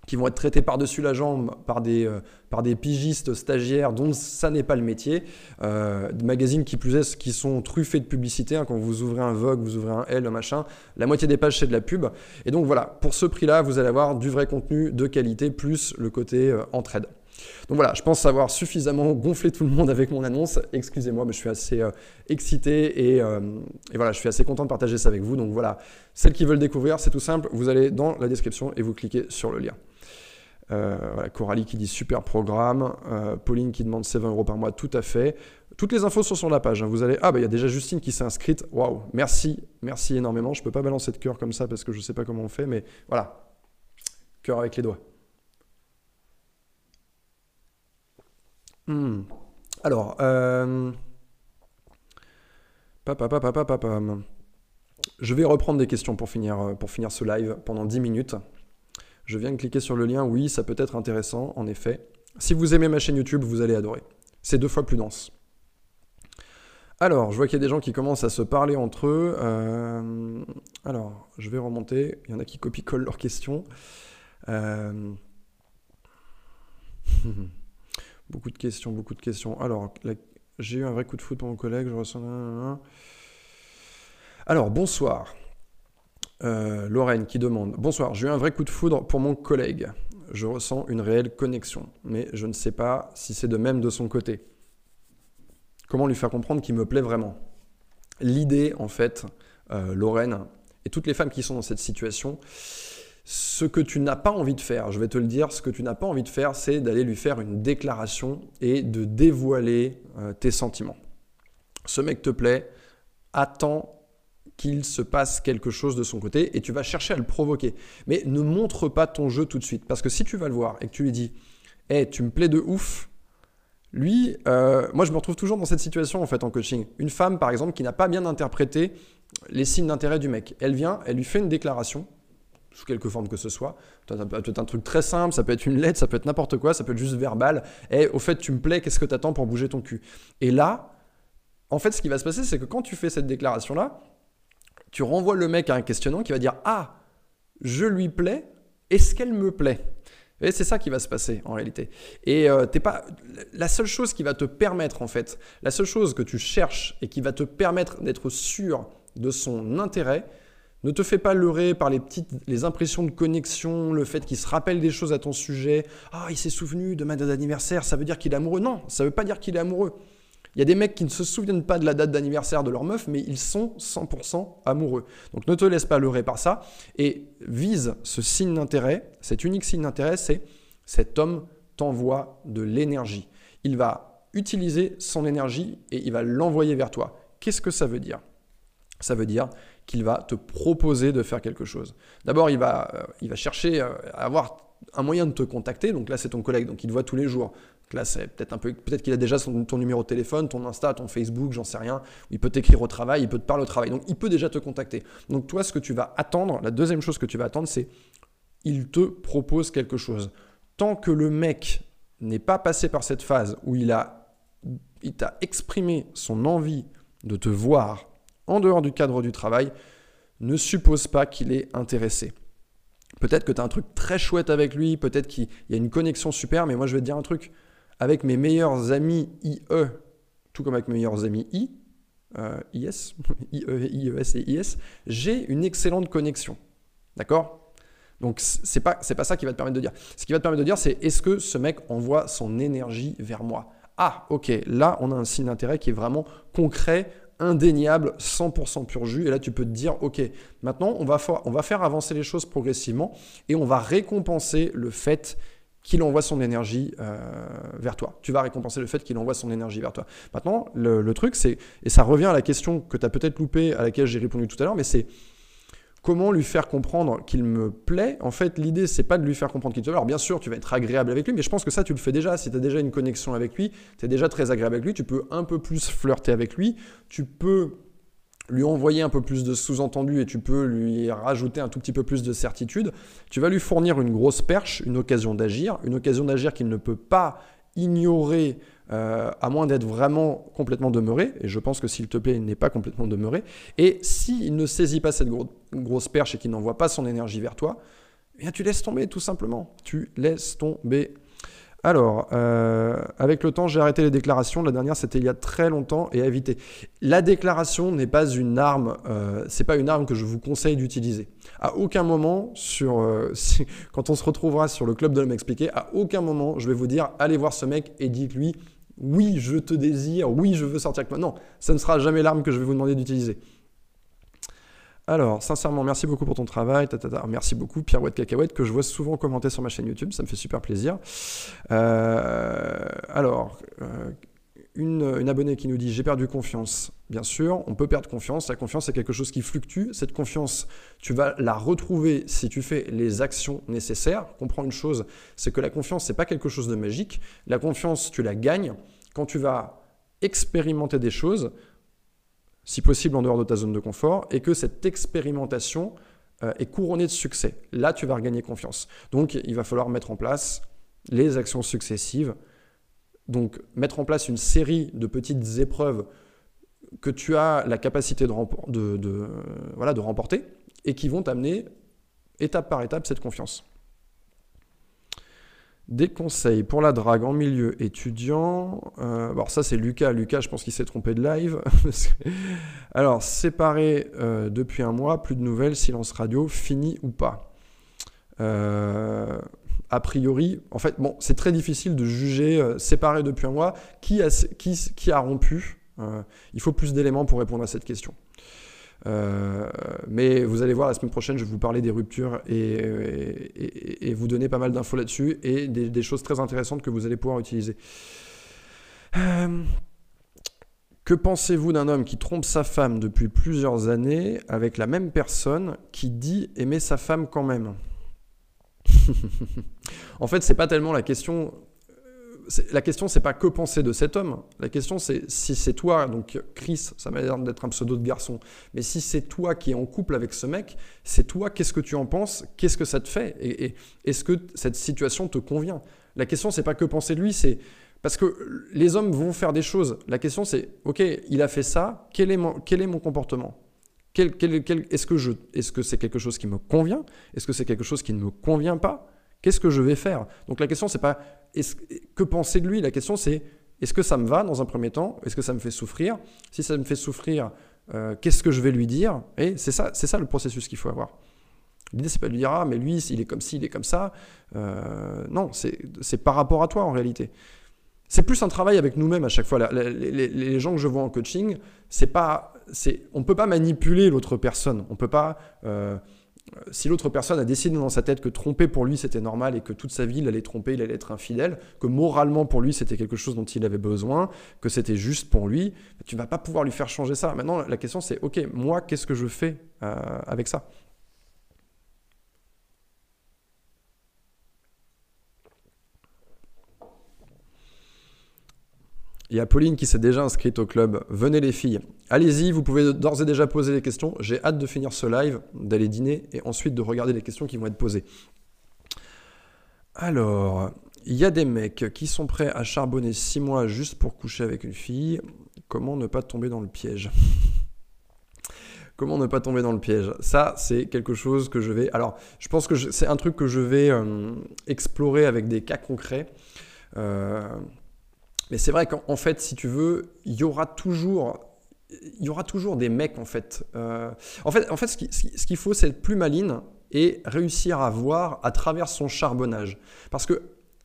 qui vont être traitées par-dessus la jambe par des, euh, par des pigistes stagiaires dont ça n'est pas le métier. Euh, des magazines qui plus est, qui sont truffés de publicité. Hein, quand vous ouvrez un Vogue, vous ouvrez un L, un machin, la moitié des pages c'est de la pub. Et donc voilà, pour ce prix-là, vous allez avoir du vrai contenu de qualité plus le côté entraide. Donc voilà, je pense avoir suffisamment gonflé tout le monde avec mon annonce. Excusez-moi, mais je suis assez euh, excité euh, et, voilà, je suis assez content de partager ça avec vous. Donc voilà, celles qui veulent découvrir, c'est tout simple. Vous allez dans la description et vous cliquez sur le lien. Euh, Coralie qui dit super programme. Pauline qui demande 20 euros par mois, tout à fait. Toutes les infos sont sur la page. Hein. Vous allez. Ah, bah il y a déjà Justine qui s'est inscrite. Waouh, merci, merci énormément. Je ne peux pas balancer de cœur comme ça parce que je ne sais pas comment on fait, mais voilà. Cœur avec les doigts. Hmm. Alors, euh... je vais reprendre des questions pour finir, euh, pour finir ce live pendant 10 minutes. Je viens de cliquer sur le lien. Oui, ça peut être intéressant, en effet. Si vous aimez ma chaîne YouTube, vous allez adorer. C'est deux fois plus dense. Alors, je vois qu'il y a des gens qui commencent à se parler entre eux. Euh, alors, je vais remonter. Il y en a qui copient-collent leurs questions. Euh... Beaucoup de questions, beaucoup de questions. Alors, j'ai eu un vrai coup de foot pour mon collègue, je ressens... Alors, bonsoir. Euh, Lorraine qui demande Bonsoir, j'ai eu un vrai coup de foudre pour mon collègue. Je ressens une réelle connexion, mais je ne sais pas si c'est de même de son côté. Comment lui faire comprendre qu'il me plaît vraiment? L'idée, en fait, euh, Lorraine, et toutes les femmes qui sont dans cette situation, ce que tu n'as pas envie de faire, je vais te le dire, ce que tu n'as pas envie de faire, c'est d'aller lui faire une déclaration et de dévoiler euh, tes sentiments. Ce mec te plaît, attends qu'il se passe quelque chose de son côté et tu vas chercher à le provoquer. Mais ne montre pas ton jeu tout de suite. Parce que si tu vas le voir et que tu lui dis Hé, tu me plais de ouf, lui, euh, moi je me retrouve toujours dans cette situation en fait en coaching. Une femme par exemple qui n'a pas bien interprété les signes d'intérêt du mec. Elle vient, elle lui fait une déclaration sous quelque forme que ce soit. Ça peut être un truc très simple, ça peut être une lettre, ça peut être n'importe quoi, ça peut être juste verbal. Et au fait, tu me plais, qu'est-ce que tu attends pour bouger ton cul? Et là, en fait, ce qui va se passer, c'est que quand tu fais cette déclaration-là, tu renvoies le mec à un questionnement qui va dire Ah, je lui plais, est-ce qu'elle me plaît? Et c'est ça qui va se passer en réalité. Et euh, t'es pas la seule chose qui va te permettre en fait, la seule chose que tu cherches et qui va te permettre d'être sûr de son intérêt, ne te fais pas leurrer par les petites les impressions de connexion, le fait qu'il se rappelle des choses à ton sujet. Ah, il s'est souvenu de ma date d'anniversaire, ça veut dire qu'il est amoureux. Non, ça veut pas dire qu'il est amoureux. Il y a des mecs qui ne se souviennent pas de la date d'anniversaire de leur meuf, mais ils sont 100% amoureux. Donc ne te laisse pas leurrer par ça et vise ce signe d'intérêt. Cet unique signe d'intérêt, c'est cet homme t'envoie de l'énergie. Il va utiliser son énergie et il va l'envoyer vers toi. Qu'est-ce que ça veut dire? Ça veut dire qu'il va te proposer de faire quelque chose. D'abord, il va, euh, il va chercher euh, à avoir un moyen de te contacter. Donc là, c'est ton collègue, donc il te voit tous les jours. Là, c'est peut-être un peu, peut-être qu'il a déjà ton numéro de téléphone, ton Insta, ton Facebook, j'en sais rien. Il peut t'écrire au travail, il peut te parler au travail. Donc, il peut déjà te contacter. Donc, toi, ce que tu vas attendre, la deuxième chose que tu vas attendre, c'est il te propose quelque chose. Tant que le mec n'est pas passé par cette phase où il a, il t'a exprimé son envie de te voir en dehors du cadre du travail, ne suppose pas qu'il est intéressé. Peut-être que tu as un truc très chouette avec lui, peut-être qu'il y a une connexion super, mais moi je vais te dire un truc avec mes meilleurs amis IE, tout comme avec mes meilleurs amis I, euh, IS, IE, IES et IS, j'ai une excellente connexion. D'accord? Donc c'est pas c'est pas ça qui va te permettre de dire. Ce qui va te permettre de dire c'est est-ce que ce mec envoie son énergie vers moi? Ah, OK, là on a un signe d'intérêt qui est vraiment concret, indéniable, 100% pur jus. Et là, tu peux te dire, OK, maintenant, on va, on va faire avancer les choses progressivement et on va récompenser le fait qu'il envoie son énergie euh, vers toi. Tu vas récompenser le fait qu'il envoie son énergie vers toi. Maintenant, le, truc, c'est, et ça revient à la question que tu as peut-être loupée, à laquelle j'ai répondu tout à l'heure, mais c'est comment lui faire comprendre qu'il me plaît. En fait, l'idée, c'est pas de lui faire comprendre qu'il te plaît. Alors, bien sûr, tu vas être agréable avec lui, mais je pense que ça, tu le fais déjà. Si tu as déjà une connexion avec lui, tu es déjà très agréable avec lui, tu peux un peu plus flirter avec lui, tu peux lui envoyer un peu plus de sous-entendus et tu peux lui rajouter un tout petit peu plus de certitude, tu vas lui fournir une grosse perche, une occasion d'agir, une occasion d'agir qu'il ne peut pas ignorer euh, à moins d'être vraiment complètement demeuré, et je pense que s'il te plaît, il n'est pas complètement demeuré, et s'il ne saisit pas cette grosse perche et qu'il n'envoie pas son énergie vers toi, eh bien tu laisses tomber tout simplement, tu laisses tomber. Alors, euh, avec le temps, j'ai arrêté les déclarations. La dernière, c'était il y a très longtemps et à éviter. La déclaration n'est pas une arme, euh, c'est pas une arme que je vous conseille d'utiliser. À aucun moment, sur, euh, quand on se retrouvera sur le club de l'homme expliqué, à aucun moment, je vais vous dire allez voir ce mec et dites-lui oui, je te désire, oui, je veux sortir avec moi. Non, ça ne sera jamais l'arme que je vais vous demander d'utiliser. Alors, sincèrement, merci beaucoup pour ton travail. Merci beaucoup, Pierre Ouette Cacahuète, que je vois souvent commenter sur ma chaîne YouTube. Ça me fait super plaisir. Euh, alors, euh, une, abonnée qui nous dit J'ai perdu confiance. Bien sûr, on peut perdre confiance. La confiance, c'est quelque chose qui fluctue. Cette confiance, tu vas la retrouver si tu fais les actions nécessaires. Comprends une chose c'est que la confiance, c'est pas quelque chose de magique. La confiance, tu la gagnes quand tu vas expérimenter des choses si possible en dehors de ta zone de confort, et que cette expérimentation euh, est couronnée de succès. Là, tu vas regagner confiance. Donc, il va falloir mettre en place les actions successives. Donc, mettre en place une série de petites épreuves que tu as la capacité de, remporter et qui vont t'amener étape par étape cette confiance. Des conseils pour la drague en milieu étudiant. Euh, alors ça c'est Lucas. Lucas, je pense qu'il s'est trompé de live. alors séparé euh, depuis un mois, plus de nouvelles, silence radio, fini ou pas? Euh, a priori, en fait, bon, c'est très difficile de juger séparé depuis un mois qui a, rompu. il faut plus d'éléments pour répondre à cette question. Euh, mais vous allez voir, la semaine prochaine, je vais vous parler des ruptures et, vous donner pas mal d'infos là-dessus et des, choses très intéressantes que vous allez pouvoir utiliser. Euh, que pensez-vous d'un homme qui trompe sa femme depuis plusieurs années avec la même personne qui dit aimer sa femme quand même? En fait, c'est pas tellement la question la question, c'est pas que penser de cet homme. La question, c'est si c'est toi, donc Chris, ça m'a l'air d'être un pseudo de garçon, mais si c'est toi qui es en couple avec ce mec, c'est toi, qu'est-ce que tu en penses? Qu'est-ce que ça te fait? Et, est-ce que cette situation te convient? La question, c'est pas que penser de lui, c'est parce que les hommes vont faire des choses. La question, c'est ok, il a fait ça, quel est mon comportement? Est-ce que c'est -ce que quelque chose qui me convient? Est-ce que c'est quelque chose qui ne me convient pas? Qu'est-ce que je vais faire? Donc la question, c'est pas que penser de lui? La question, c'est est-ce que ça me va dans un premier temps? Est-ce que ça me fait souffrir? Si ça me fait souffrir, euh, qu'est-ce que je vais lui dire? Et c'est ça, c'est ça le processus qu'il faut avoir. L'idée, c'est pas de lui dire ah mais lui, il est comme ci, il est comme ça. Euh, non, c'est par rapport à toi en réalité. C'est plus un travail avec nous-mêmes à chaque fois. Les, gens que je vois en coaching, c'est pas, c'est, on peut pas manipuler l'autre personne. On peut pas. Euh, si l'autre personne a décidé dans sa tête que tromper pour lui c'était normal et que toute sa vie il allait tromper, il allait être infidèle, que moralement pour lui c'était quelque chose dont il avait besoin, que c'était juste pour lui, tu vas pas pouvoir lui faire changer ça. Maintenant la question c'est ok, moi qu'est-ce que je fais euh, avec ça? Il y a Pauline qui s'est déjà inscrite au club. Venez les filles. Allez-y, vous pouvez d'ores et déjà poser les questions. J'ai hâte de finir ce live, d'aller dîner et ensuite de regarder les questions qui vont être posées. Alors, il y a des mecs qui sont prêts à charbonner 6 mois juste pour coucher avec une fille. Comment ne pas tomber dans le piège? Comment ne pas tomber dans le piège? Ça, c'est quelque chose que je vais... Alors, je pense que c'est un truc que je vais euh, explorer avec des cas concrets. Euh, mais c'est vrai qu'en fait, si tu veux, il y aura toujours des mecs en fait. Euh, en fait, ce qu'il faut, c'est être plus maline et réussir à voir à travers son charbonnage. Parce que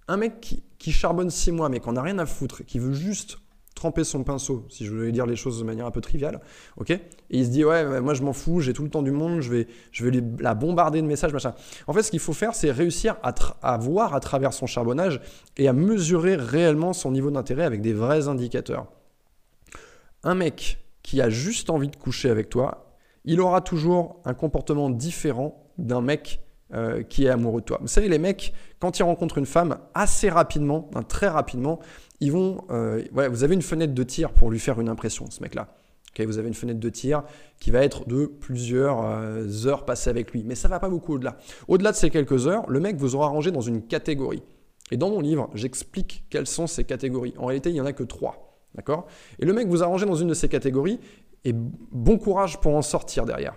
un mec qui, qui charbonne six mois, mais qu'on n'a rien à foutre, qui veut juste tremper son pinceau, si je voulais dire les choses de manière un peu triviale, ok? Et il se dit ouais, moi je m'en fous, j'ai tout le temps du monde, je vais, je la bombarder de messages, machin. En fait, ce qu'il faut faire, c'est réussir à, à, voir à travers son charbonnage et à mesurer réellement son niveau d'intérêt avec des vrais indicateurs. Un mec qui a juste envie de coucher avec toi, il aura toujours un comportement différent d'un mec euh, qui est amoureux de toi. Vous savez, les mecs, quand ils rencontrent une femme, assez rapidement, très rapidement, ils vont. Euh, vous avez une fenêtre de tir pour lui faire une impression, ce mec-là. vous avez une fenêtre de tir qui va être de plusieurs euh, heures passées avec lui. Mais ça va pas beaucoup au-delà. Au-delà de ces quelques heures, le mec vous aura rangé dans une catégorie. Et dans mon livre, j'explique quelles sont ces catégories. En réalité, il n'y en a que trois. D'accord? Et le mec vous a rangé dans une de ces catégories et bon courage pour en sortir derrière.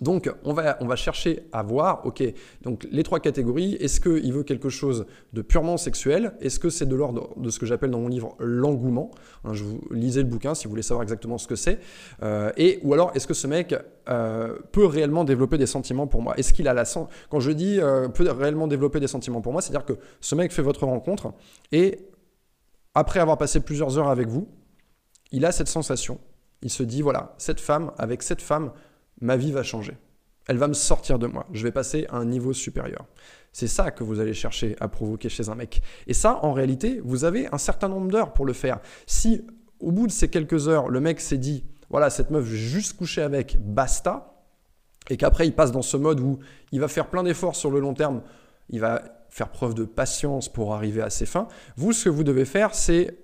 Donc, on va, on va chercher à voir, ok, donc les trois catégories, est-ce qu'il veut quelque chose de purement sexuel? Est-ce que c'est de l'ordre de ce que j'appelle dans mon livre l'engouement? Hein, Je vous lisez le bouquin si vous voulez savoir exactement ce que c'est. Euh, et ou alors, est-ce que ce mec euh, peut réellement développer des sentiments pour moi? Est-ce qu'il a la quand je dis euh, peut réellement développer des sentiments pour moi, c'est-à-dire que ce mec fait votre rencontre et après avoir passé plusieurs heures avec vous, il a cette sensation. Il se dit voilà, cette femme, avec cette femme, ma vie va changer. Elle va me sortir de moi. Je vais passer à un niveau supérieur. C'est ça que vous allez chercher à provoquer chez un mec. Et ça, en réalité, vous avez un certain nombre d'heures pour le faire. Si au bout de ces quelques heures, le mec s'est dit, voilà, cette meuf, je vais juste coucher avec, basta, et qu'après il passe dans ce mode où il va faire plein d'efforts sur le long terme, il va faire preuve de patience pour arriver à ses fins, vous, ce que vous devez faire, c'est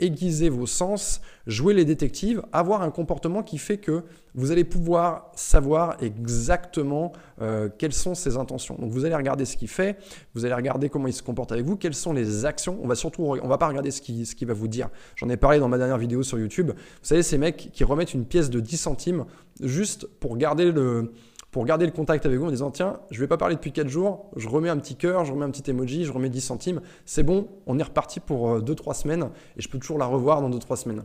aiguiser vos sens, jouer les détectives, avoir un comportement qui fait que vous allez pouvoir savoir exactement euh, quelles sont ses intentions. Donc vous allez regarder ce qu'il fait, vous allez regarder comment il se comporte avec vous, quelles sont les actions. On va surtout, on va pas regarder ce qu'il va vous dire. J'en ai parlé dans ma dernière vidéo sur YouTube. Vous savez, ces mecs qui remettent une pièce de 10 centimes juste pour garder le, pour garder le contact avec vous en disant tiens, je vais pas parler depuis 4 jours, je remets un petit cœur, je remets un petit emoji, je remets 10 centimes, c'est bon, on est reparti pour 2-3 euh, semaines et je peux toujours la revoir dans 2-3 semaines.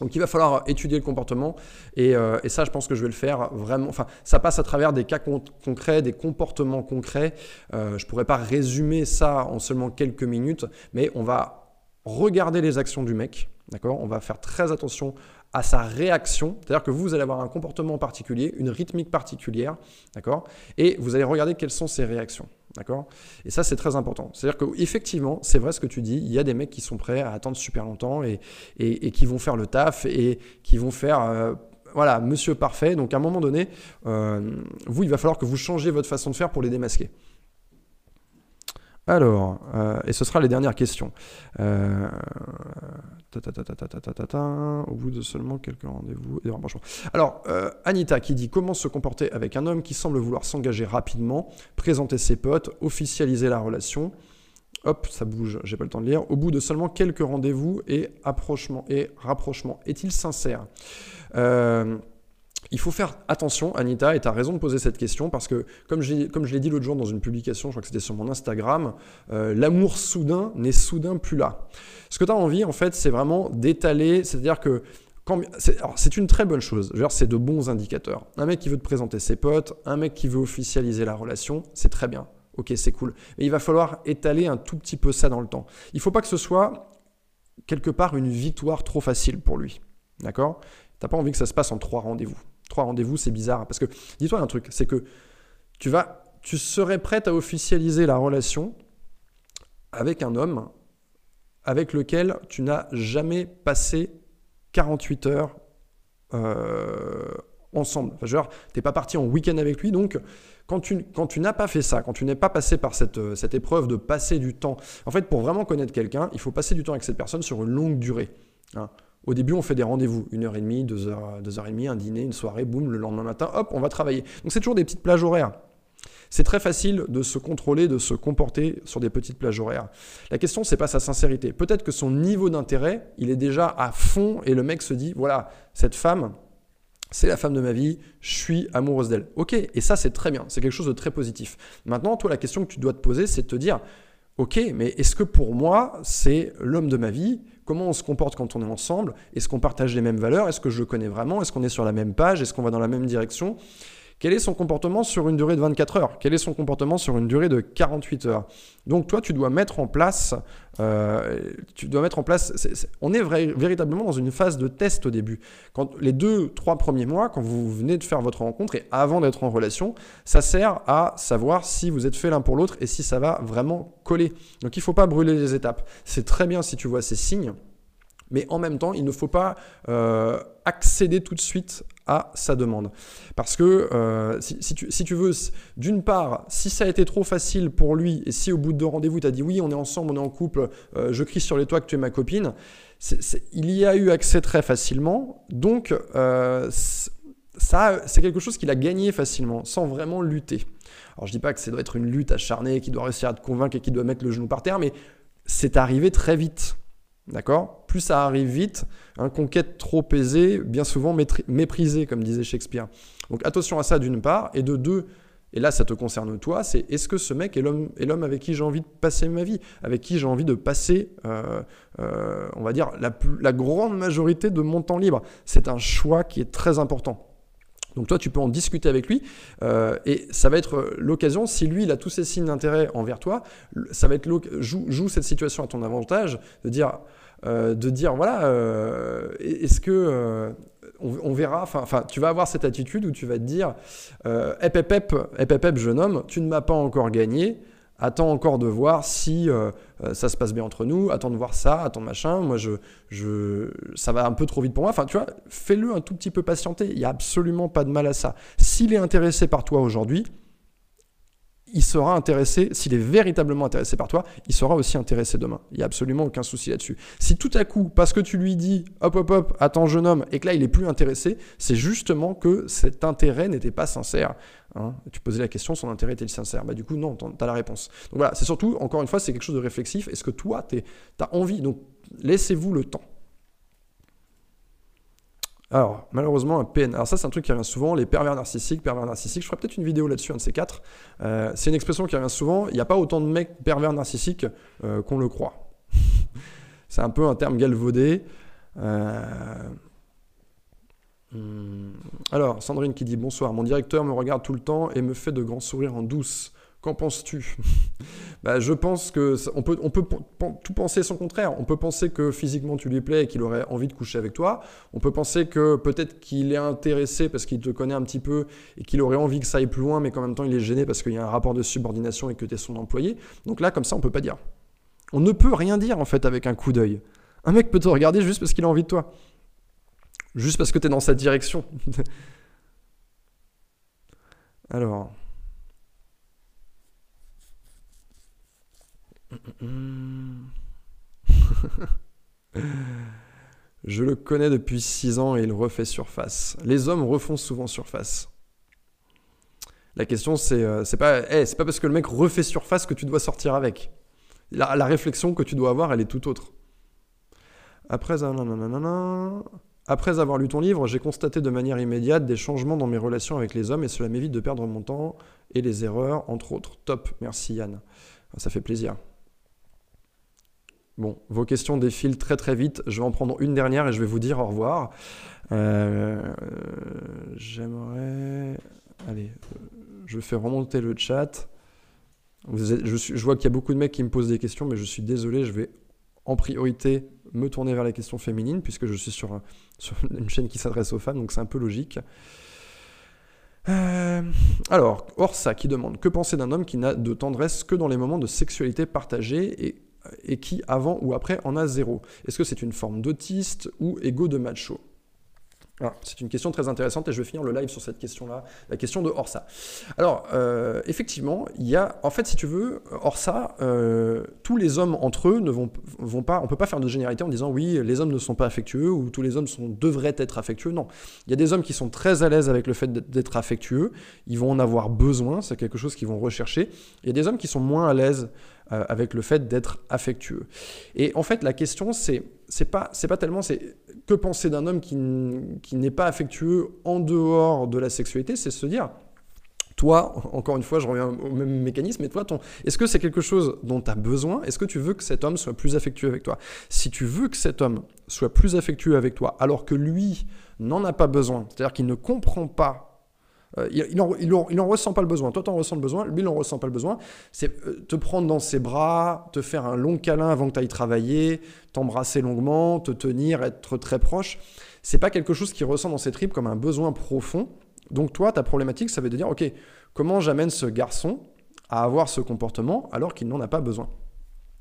Donc il va falloir étudier le comportement euh, et, ça je pense que je vais le faire vraiment. Enfin ça passe à travers des cas concrets, des comportements concrets. Euh, je ne pourrais pas résumer ça en seulement quelques minutes, mais on va regarder les actions du mec, d'accord? On va faire très attention à sa réaction, c'est-à-dire que vous allez avoir un comportement particulier, une rythmique particulière, d'accord? Et vous allez regarder quelles sont ses réactions, d'accord? Et ça, c'est très important. C'est-à-dire qu'effectivement, c'est vrai ce que tu dis, il y a des mecs qui sont prêts à attendre super longtemps et, et, qui vont faire le taf et qui vont faire... Euh, voilà, monsieur parfait. Donc à un moment donné, euh, vous, il va falloir que vous changiez votre façon de faire pour les démasquer. Alors, euh, et ce sera les dernières questions. Euh, au bout de seulement quelques rendez-vous Alors, euh, Anita qui dit comment se comporter avec un homme qui semble vouloir s'engager rapidement, présenter ses potes, officialiser la relation? Hop, ça bouge, j'ai pas le temps de lire. Au bout de seulement quelques rendez-vous et approchement et rapprochement, est-il sincère? Il faut faire attention, Anita, et tu as raison de poser cette question, parce que comme je, l'ai dit l'autre jour dans une publication, je crois que c'était sur mon Instagram, euh, l'amour soudain n'est soudain plus là. Ce que tu as envie, en fait, c'est vraiment d'étaler, c'est-à-dire que c'est une très bonne chose, c'est de bons indicateurs. Un mec qui veut te présenter ses potes, un mec qui veut officialiser la relation, c'est très bien. Ok, c'est cool. Mais il va falloir étaler un tout petit peu ça dans le temps. Il ne faut pas que ce soit quelque part une victoire trop facile pour lui. D'accord? T'as pas envie que ça se passe en trois rendez-vous. Trois rendez-vous, c'est bizarre. Parce que, dis-toi un truc, c'est que tu vas, tu serais prête à officialiser la relation avec un homme avec lequel tu n'as jamais passé 48 heures euh, ensemble. Enfin, genre, t'es pas parti en week-end avec lui, donc quand tu, quand tu n'as pas fait ça, quand tu n'es pas passé par cette, euh, cette épreuve de passer du temps, en fait, pour vraiment connaître quelqu'un, il faut passer du temps avec cette personne sur une longue durée. Hein. Au début, on fait des rendez-vous, une heure et demie, deux heures, deux heures et demie, un dîner, une soirée, boum, le lendemain matin, hop, on va travailler. Donc c'est toujours des petites plages horaires. C'est très facile de se contrôler, de se comporter sur des petites plages horaires. La question, c'est pas sa sincérité. Peut-être que son niveau d'intérêt, il est déjà à fond et le mec se dit, voilà, cette femme, c'est la femme de ma vie, je suis amoureuse d'elle. Ok, et ça c'est très bien, c'est quelque chose de très positif. Maintenant, toi, la question que tu dois te poser, c'est de te dire, ok, mais est-ce que pour moi, c'est l'homme de ma vie comment on se comporte quand on est ensemble, est-ce qu'on partage les mêmes valeurs, est-ce que je le connais vraiment, est-ce qu'on est sur la même page, est-ce qu'on va dans la même direction? Quel est son comportement sur une durée de 24 heures? Quel est son comportement sur une durée de 48 heures? Donc toi, tu dois mettre en place, euh, tu dois mettre en place. on est véritablement dans une phase de test au début. Quand les deux, trois premiers mois, quand vous venez de faire votre rencontre et avant d'être en relation, ça sert à savoir si vous êtes fait l'un pour l'autre et si ça va vraiment coller. Donc il ne faut pas brûler les étapes. C'est très bien si tu vois ces signes. Mais en même temps, il ne faut pas euh, accéder tout de suite à sa demande. Parce que euh, si, tu, veux, d'une part, si ça a été trop facile pour lui, et si au bout de rendez-vous, tu as dit oui, on est ensemble, on est en couple, euh, je crie sur les toits que tu es ma copine, il y a eu accès très facilement, donc ça, c'est quelque chose qu'il a gagné facilement, sans vraiment lutter. Alors je dis pas que ça doit être une lutte acharnée, qui doit réussir à te convaincre et qui doit mettre le genou par terre, mais c'est arrivé très vite. D'accord? Plus ça arrive vite, un conquête trop aisée, bien souvent méprisée, comme disait Shakespeare. Donc attention à ça d'une part, et de deux, et là ça te concerne toi, c'est est-ce que ce mec est l'homme avec qui j'ai envie de passer ma vie, avec qui j'ai envie de passer, euh, euh, on va dire, la, la grande majorité de mon temps libre? C'est un choix qui est très important. Donc toi, tu peux en discuter avec lui euh, et ça va être l'occasion, si lui, il a tous ces signes d'intérêt envers toi, ça va être joue, cette situation à ton avantage, de dire, euh, voilà, euh, est-ce que on, verra, enfin, tu vas avoir cette attitude où tu vas te dire, hep, hep, jeune homme, tu ne m'as pas encore gagné, attends encore de voir si euh, ça se passe bien entre nous, attends de voir ça, attends machin, moi je, je, ça va un peu trop vite pour moi. Enfin, tu vois, fais-le un tout petit peu patienter, il n'y a absolument pas de mal à ça. S'il est intéressé par toi aujourd'hui, il sera intéressé, s'il est véritablement intéressé par toi, il sera aussi intéressé demain. Il n'y a absolument aucun souci là-dessus. Si tout à coup, parce que tu lui dis hop hop hop, attends jeune homme, et que là il est plus intéressé, c'est justement que cet intérêt n'était pas sincère. Hein. tu posais la question, son intérêt était-il sincère? Bah du coup non, tu as la réponse. Donc voilà, c'est surtout, encore une fois, c'est quelque chose de réflexif. Est-ce que toi, tu as envie Donc laissez-vous le temps. Alors, malheureusement, un PN. Alors, ça, c'est un truc qui revient souvent, les pervers narcissiques, pervers narcissiques. Je ferai peut-être une vidéo là-dessus, un de ces quatre. Euh, c'est une expression qui revient souvent. Il n'y a pas autant de mecs pervers narcissiques euh, qu'on le croit. c'est un peu un terme galvaudé. Euh, hmm. Alors, Sandrine qui dit Bonsoir, mon directeur me regarde tout le temps et me fait de grands sourires en douce. Qu'en penses-tu? Bah, Je pense que on peut, on peut tout penser son contraire. On peut penser que physiquement tu lui plais et qu'il aurait envie de coucher avec toi. On peut penser que peut-être qu'il est intéressé parce qu'il te connaît un petit peu et qu'il aurait envie que ça aille plus loin, mais qu'en même temps il est gêné parce qu'il y a un rapport de subordination et que tu es son employé. Donc là, comme ça, on peut pas dire. On ne peut rien dire en fait avec un coup d'œil. Un mec peut te regarder juste parce qu'il a envie de toi. Juste parce que tu es dans cette direction. Alors. Je le connais depuis 6 ans et il refait surface. Les hommes refont souvent surface. La question, c'est euh, pas, c'est pas parce que le mec refait surface que tu dois sortir avec. La, réflexion que tu dois avoir, elle est tout autre. Après, Après avoir lu ton livre, j'ai constaté de manière immédiate des changements dans mes relations avec les hommes et cela m'évite de perdre mon temps et les erreurs, entre autres. Top, merci Yann. Ça fait plaisir. Bon, vos questions défilent très très vite. Je vais en prendre une dernière et je vais vous dire au revoir. Euh, j'aimerais... Allez, je fais remonter le chat. je, vois qu'il y a beaucoup de mecs qui me posent des questions, mais je suis désolé, je vais en priorité me tourner vers les questions féminines, puisque je suis sur, une chaîne qui s'adresse aux femmes, donc c'est un peu logique. Euh, alors, Orsa qui demande Que penser d'un homme qui n'a de tendresse que dans les moments de sexualité partagée et, et qui, avant ou après, en a zéro? Est-ce que c'est une forme d'autiste ou égo de macho? C'est une question très intéressante et je vais finir le live sur cette question-là, la question de Orsa. Alors, euh, effectivement, il y a, en fait, si tu veux, Orsa, euh, tous les hommes entre eux ne vont, pas, on peut pas faire de généralité en disant oui, les hommes ne sont pas affectueux ou tous les hommes devraient être affectueux. Non, il y a des hommes qui sont très à l'aise avec le fait d'être affectueux, ils vont en avoir besoin, c'est quelque chose qu'ils vont rechercher. Il y a des hommes qui sont moins à l'aise euh, avec le fait d'être affectueux. Et en fait, la question, c'est c'est pas pas tellement c'est que penser d'un homme qui, n'est pas affectueux en dehors de la sexualité, c'est se dire toi, encore une fois, je reviens au même mécanisme, mais toi, ton... est-ce que c'est quelque chose dont tu as besoin? Est-ce que tu veux que cet homme soit plus affectueux avec toi? Si tu veux que cet homme soit plus affectueux avec toi, alors que lui n'en a pas besoin, c'est-à-dire qu'il ne comprend pas euh, il n'en ressent pas le besoin. Toi, tu en ressens le besoin. Lui, il n'en ressent pas le besoin. C'est euh, te prendre dans ses bras, te faire un long câlin avant que tu ailles travailler, t'embrasser longuement, te tenir, être très proche. C'est pas quelque chose qui ressent dans ses tripes comme un besoin profond. Donc, toi, ta problématique, ça veut dire OK, comment j'amène ce garçon à avoir ce comportement alors qu'il n'en a pas besoin?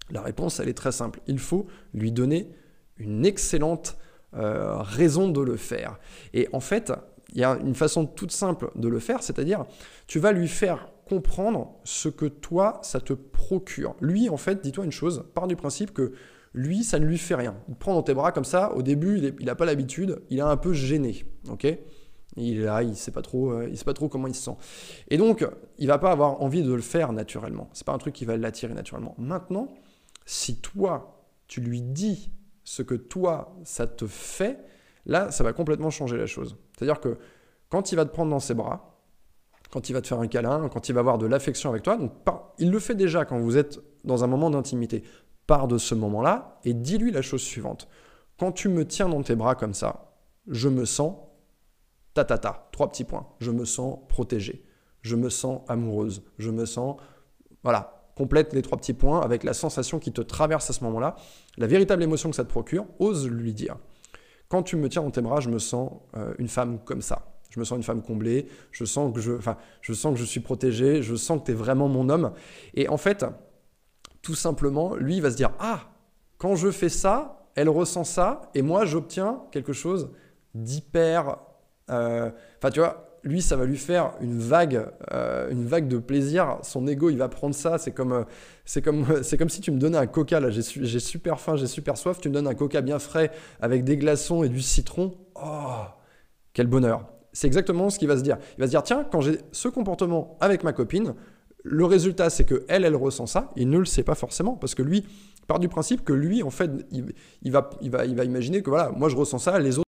La réponse, elle est très simple. Il faut lui donner une excellente euh, raison de le faire. Et en fait, il y a une façon toute simple de le faire, c'est-à-dire tu vas lui faire comprendre ce que toi, ça te procure. Lui, en fait, dis-toi une chose, part du principe que lui, ça ne lui fait rien. Il prend dans tes bras comme ça, au début, il n'a pas l'habitude, il est un peu gêné, ok? Il est là, il sait pas trop, euh, il sait pas trop comment il se sent. Et donc, il va pas avoir envie de le faire naturellement. C'est pas un truc qui va l'attirer naturellement. Maintenant, si toi, tu lui dis ce que toi, ça te fait, Là, ça va complètement changer la chose. C'est-à-dire que quand il va te prendre dans ses bras, quand il va te faire un câlin, quand il va avoir de l'affection avec toi, donc il le fait déjà quand vous êtes dans un moment d'intimité. Pars de ce moment-là et dis-lui la chose suivante. Quand tu me tiens dans tes bras comme ça, je me sens ta ta ta, trois petits points. Je me sens protégée, je me sens amoureuse, je me sens voilà, complète les trois petits points avec la sensation qui te traverse à ce moment-là, la véritable émotion que ça te procure, ose lui dire. Quand tu me tiens dans tes bras, je me sens euh, une femme comme ça. Je me sens une femme comblée, je sens que je, je, sens que je suis protégé, je sens que tu es vraiment mon homme. Et en fait, tout simplement, lui, va se dire Ah, quand je fais ça, elle ressent ça, et moi, j'obtiens quelque chose d'hyper. Euh, enfin, tu vois, lui, ça va lui faire une vague, euh, une vague de plaisir. Son ego, il va prendre ça. C'est comme, euh, c'est comme, c'est comme si tu me donnais un coca. Là, j'ai, super faim, j'ai super soif. Tu me donnes un coca bien frais avec des glaçons et du citron. Oh, quel bonheur. C'est exactement ce qu'il va se dire. Il va se dire tiens, quand j'ai ce comportement avec ma copine, le résultat, c'est que elle, elle ressent ça. Il ne le sait pas forcément parce que lui part du principe que lui, en fait, il, va, il, va, il va imaginer que voilà, moi je ressens ça, les autres.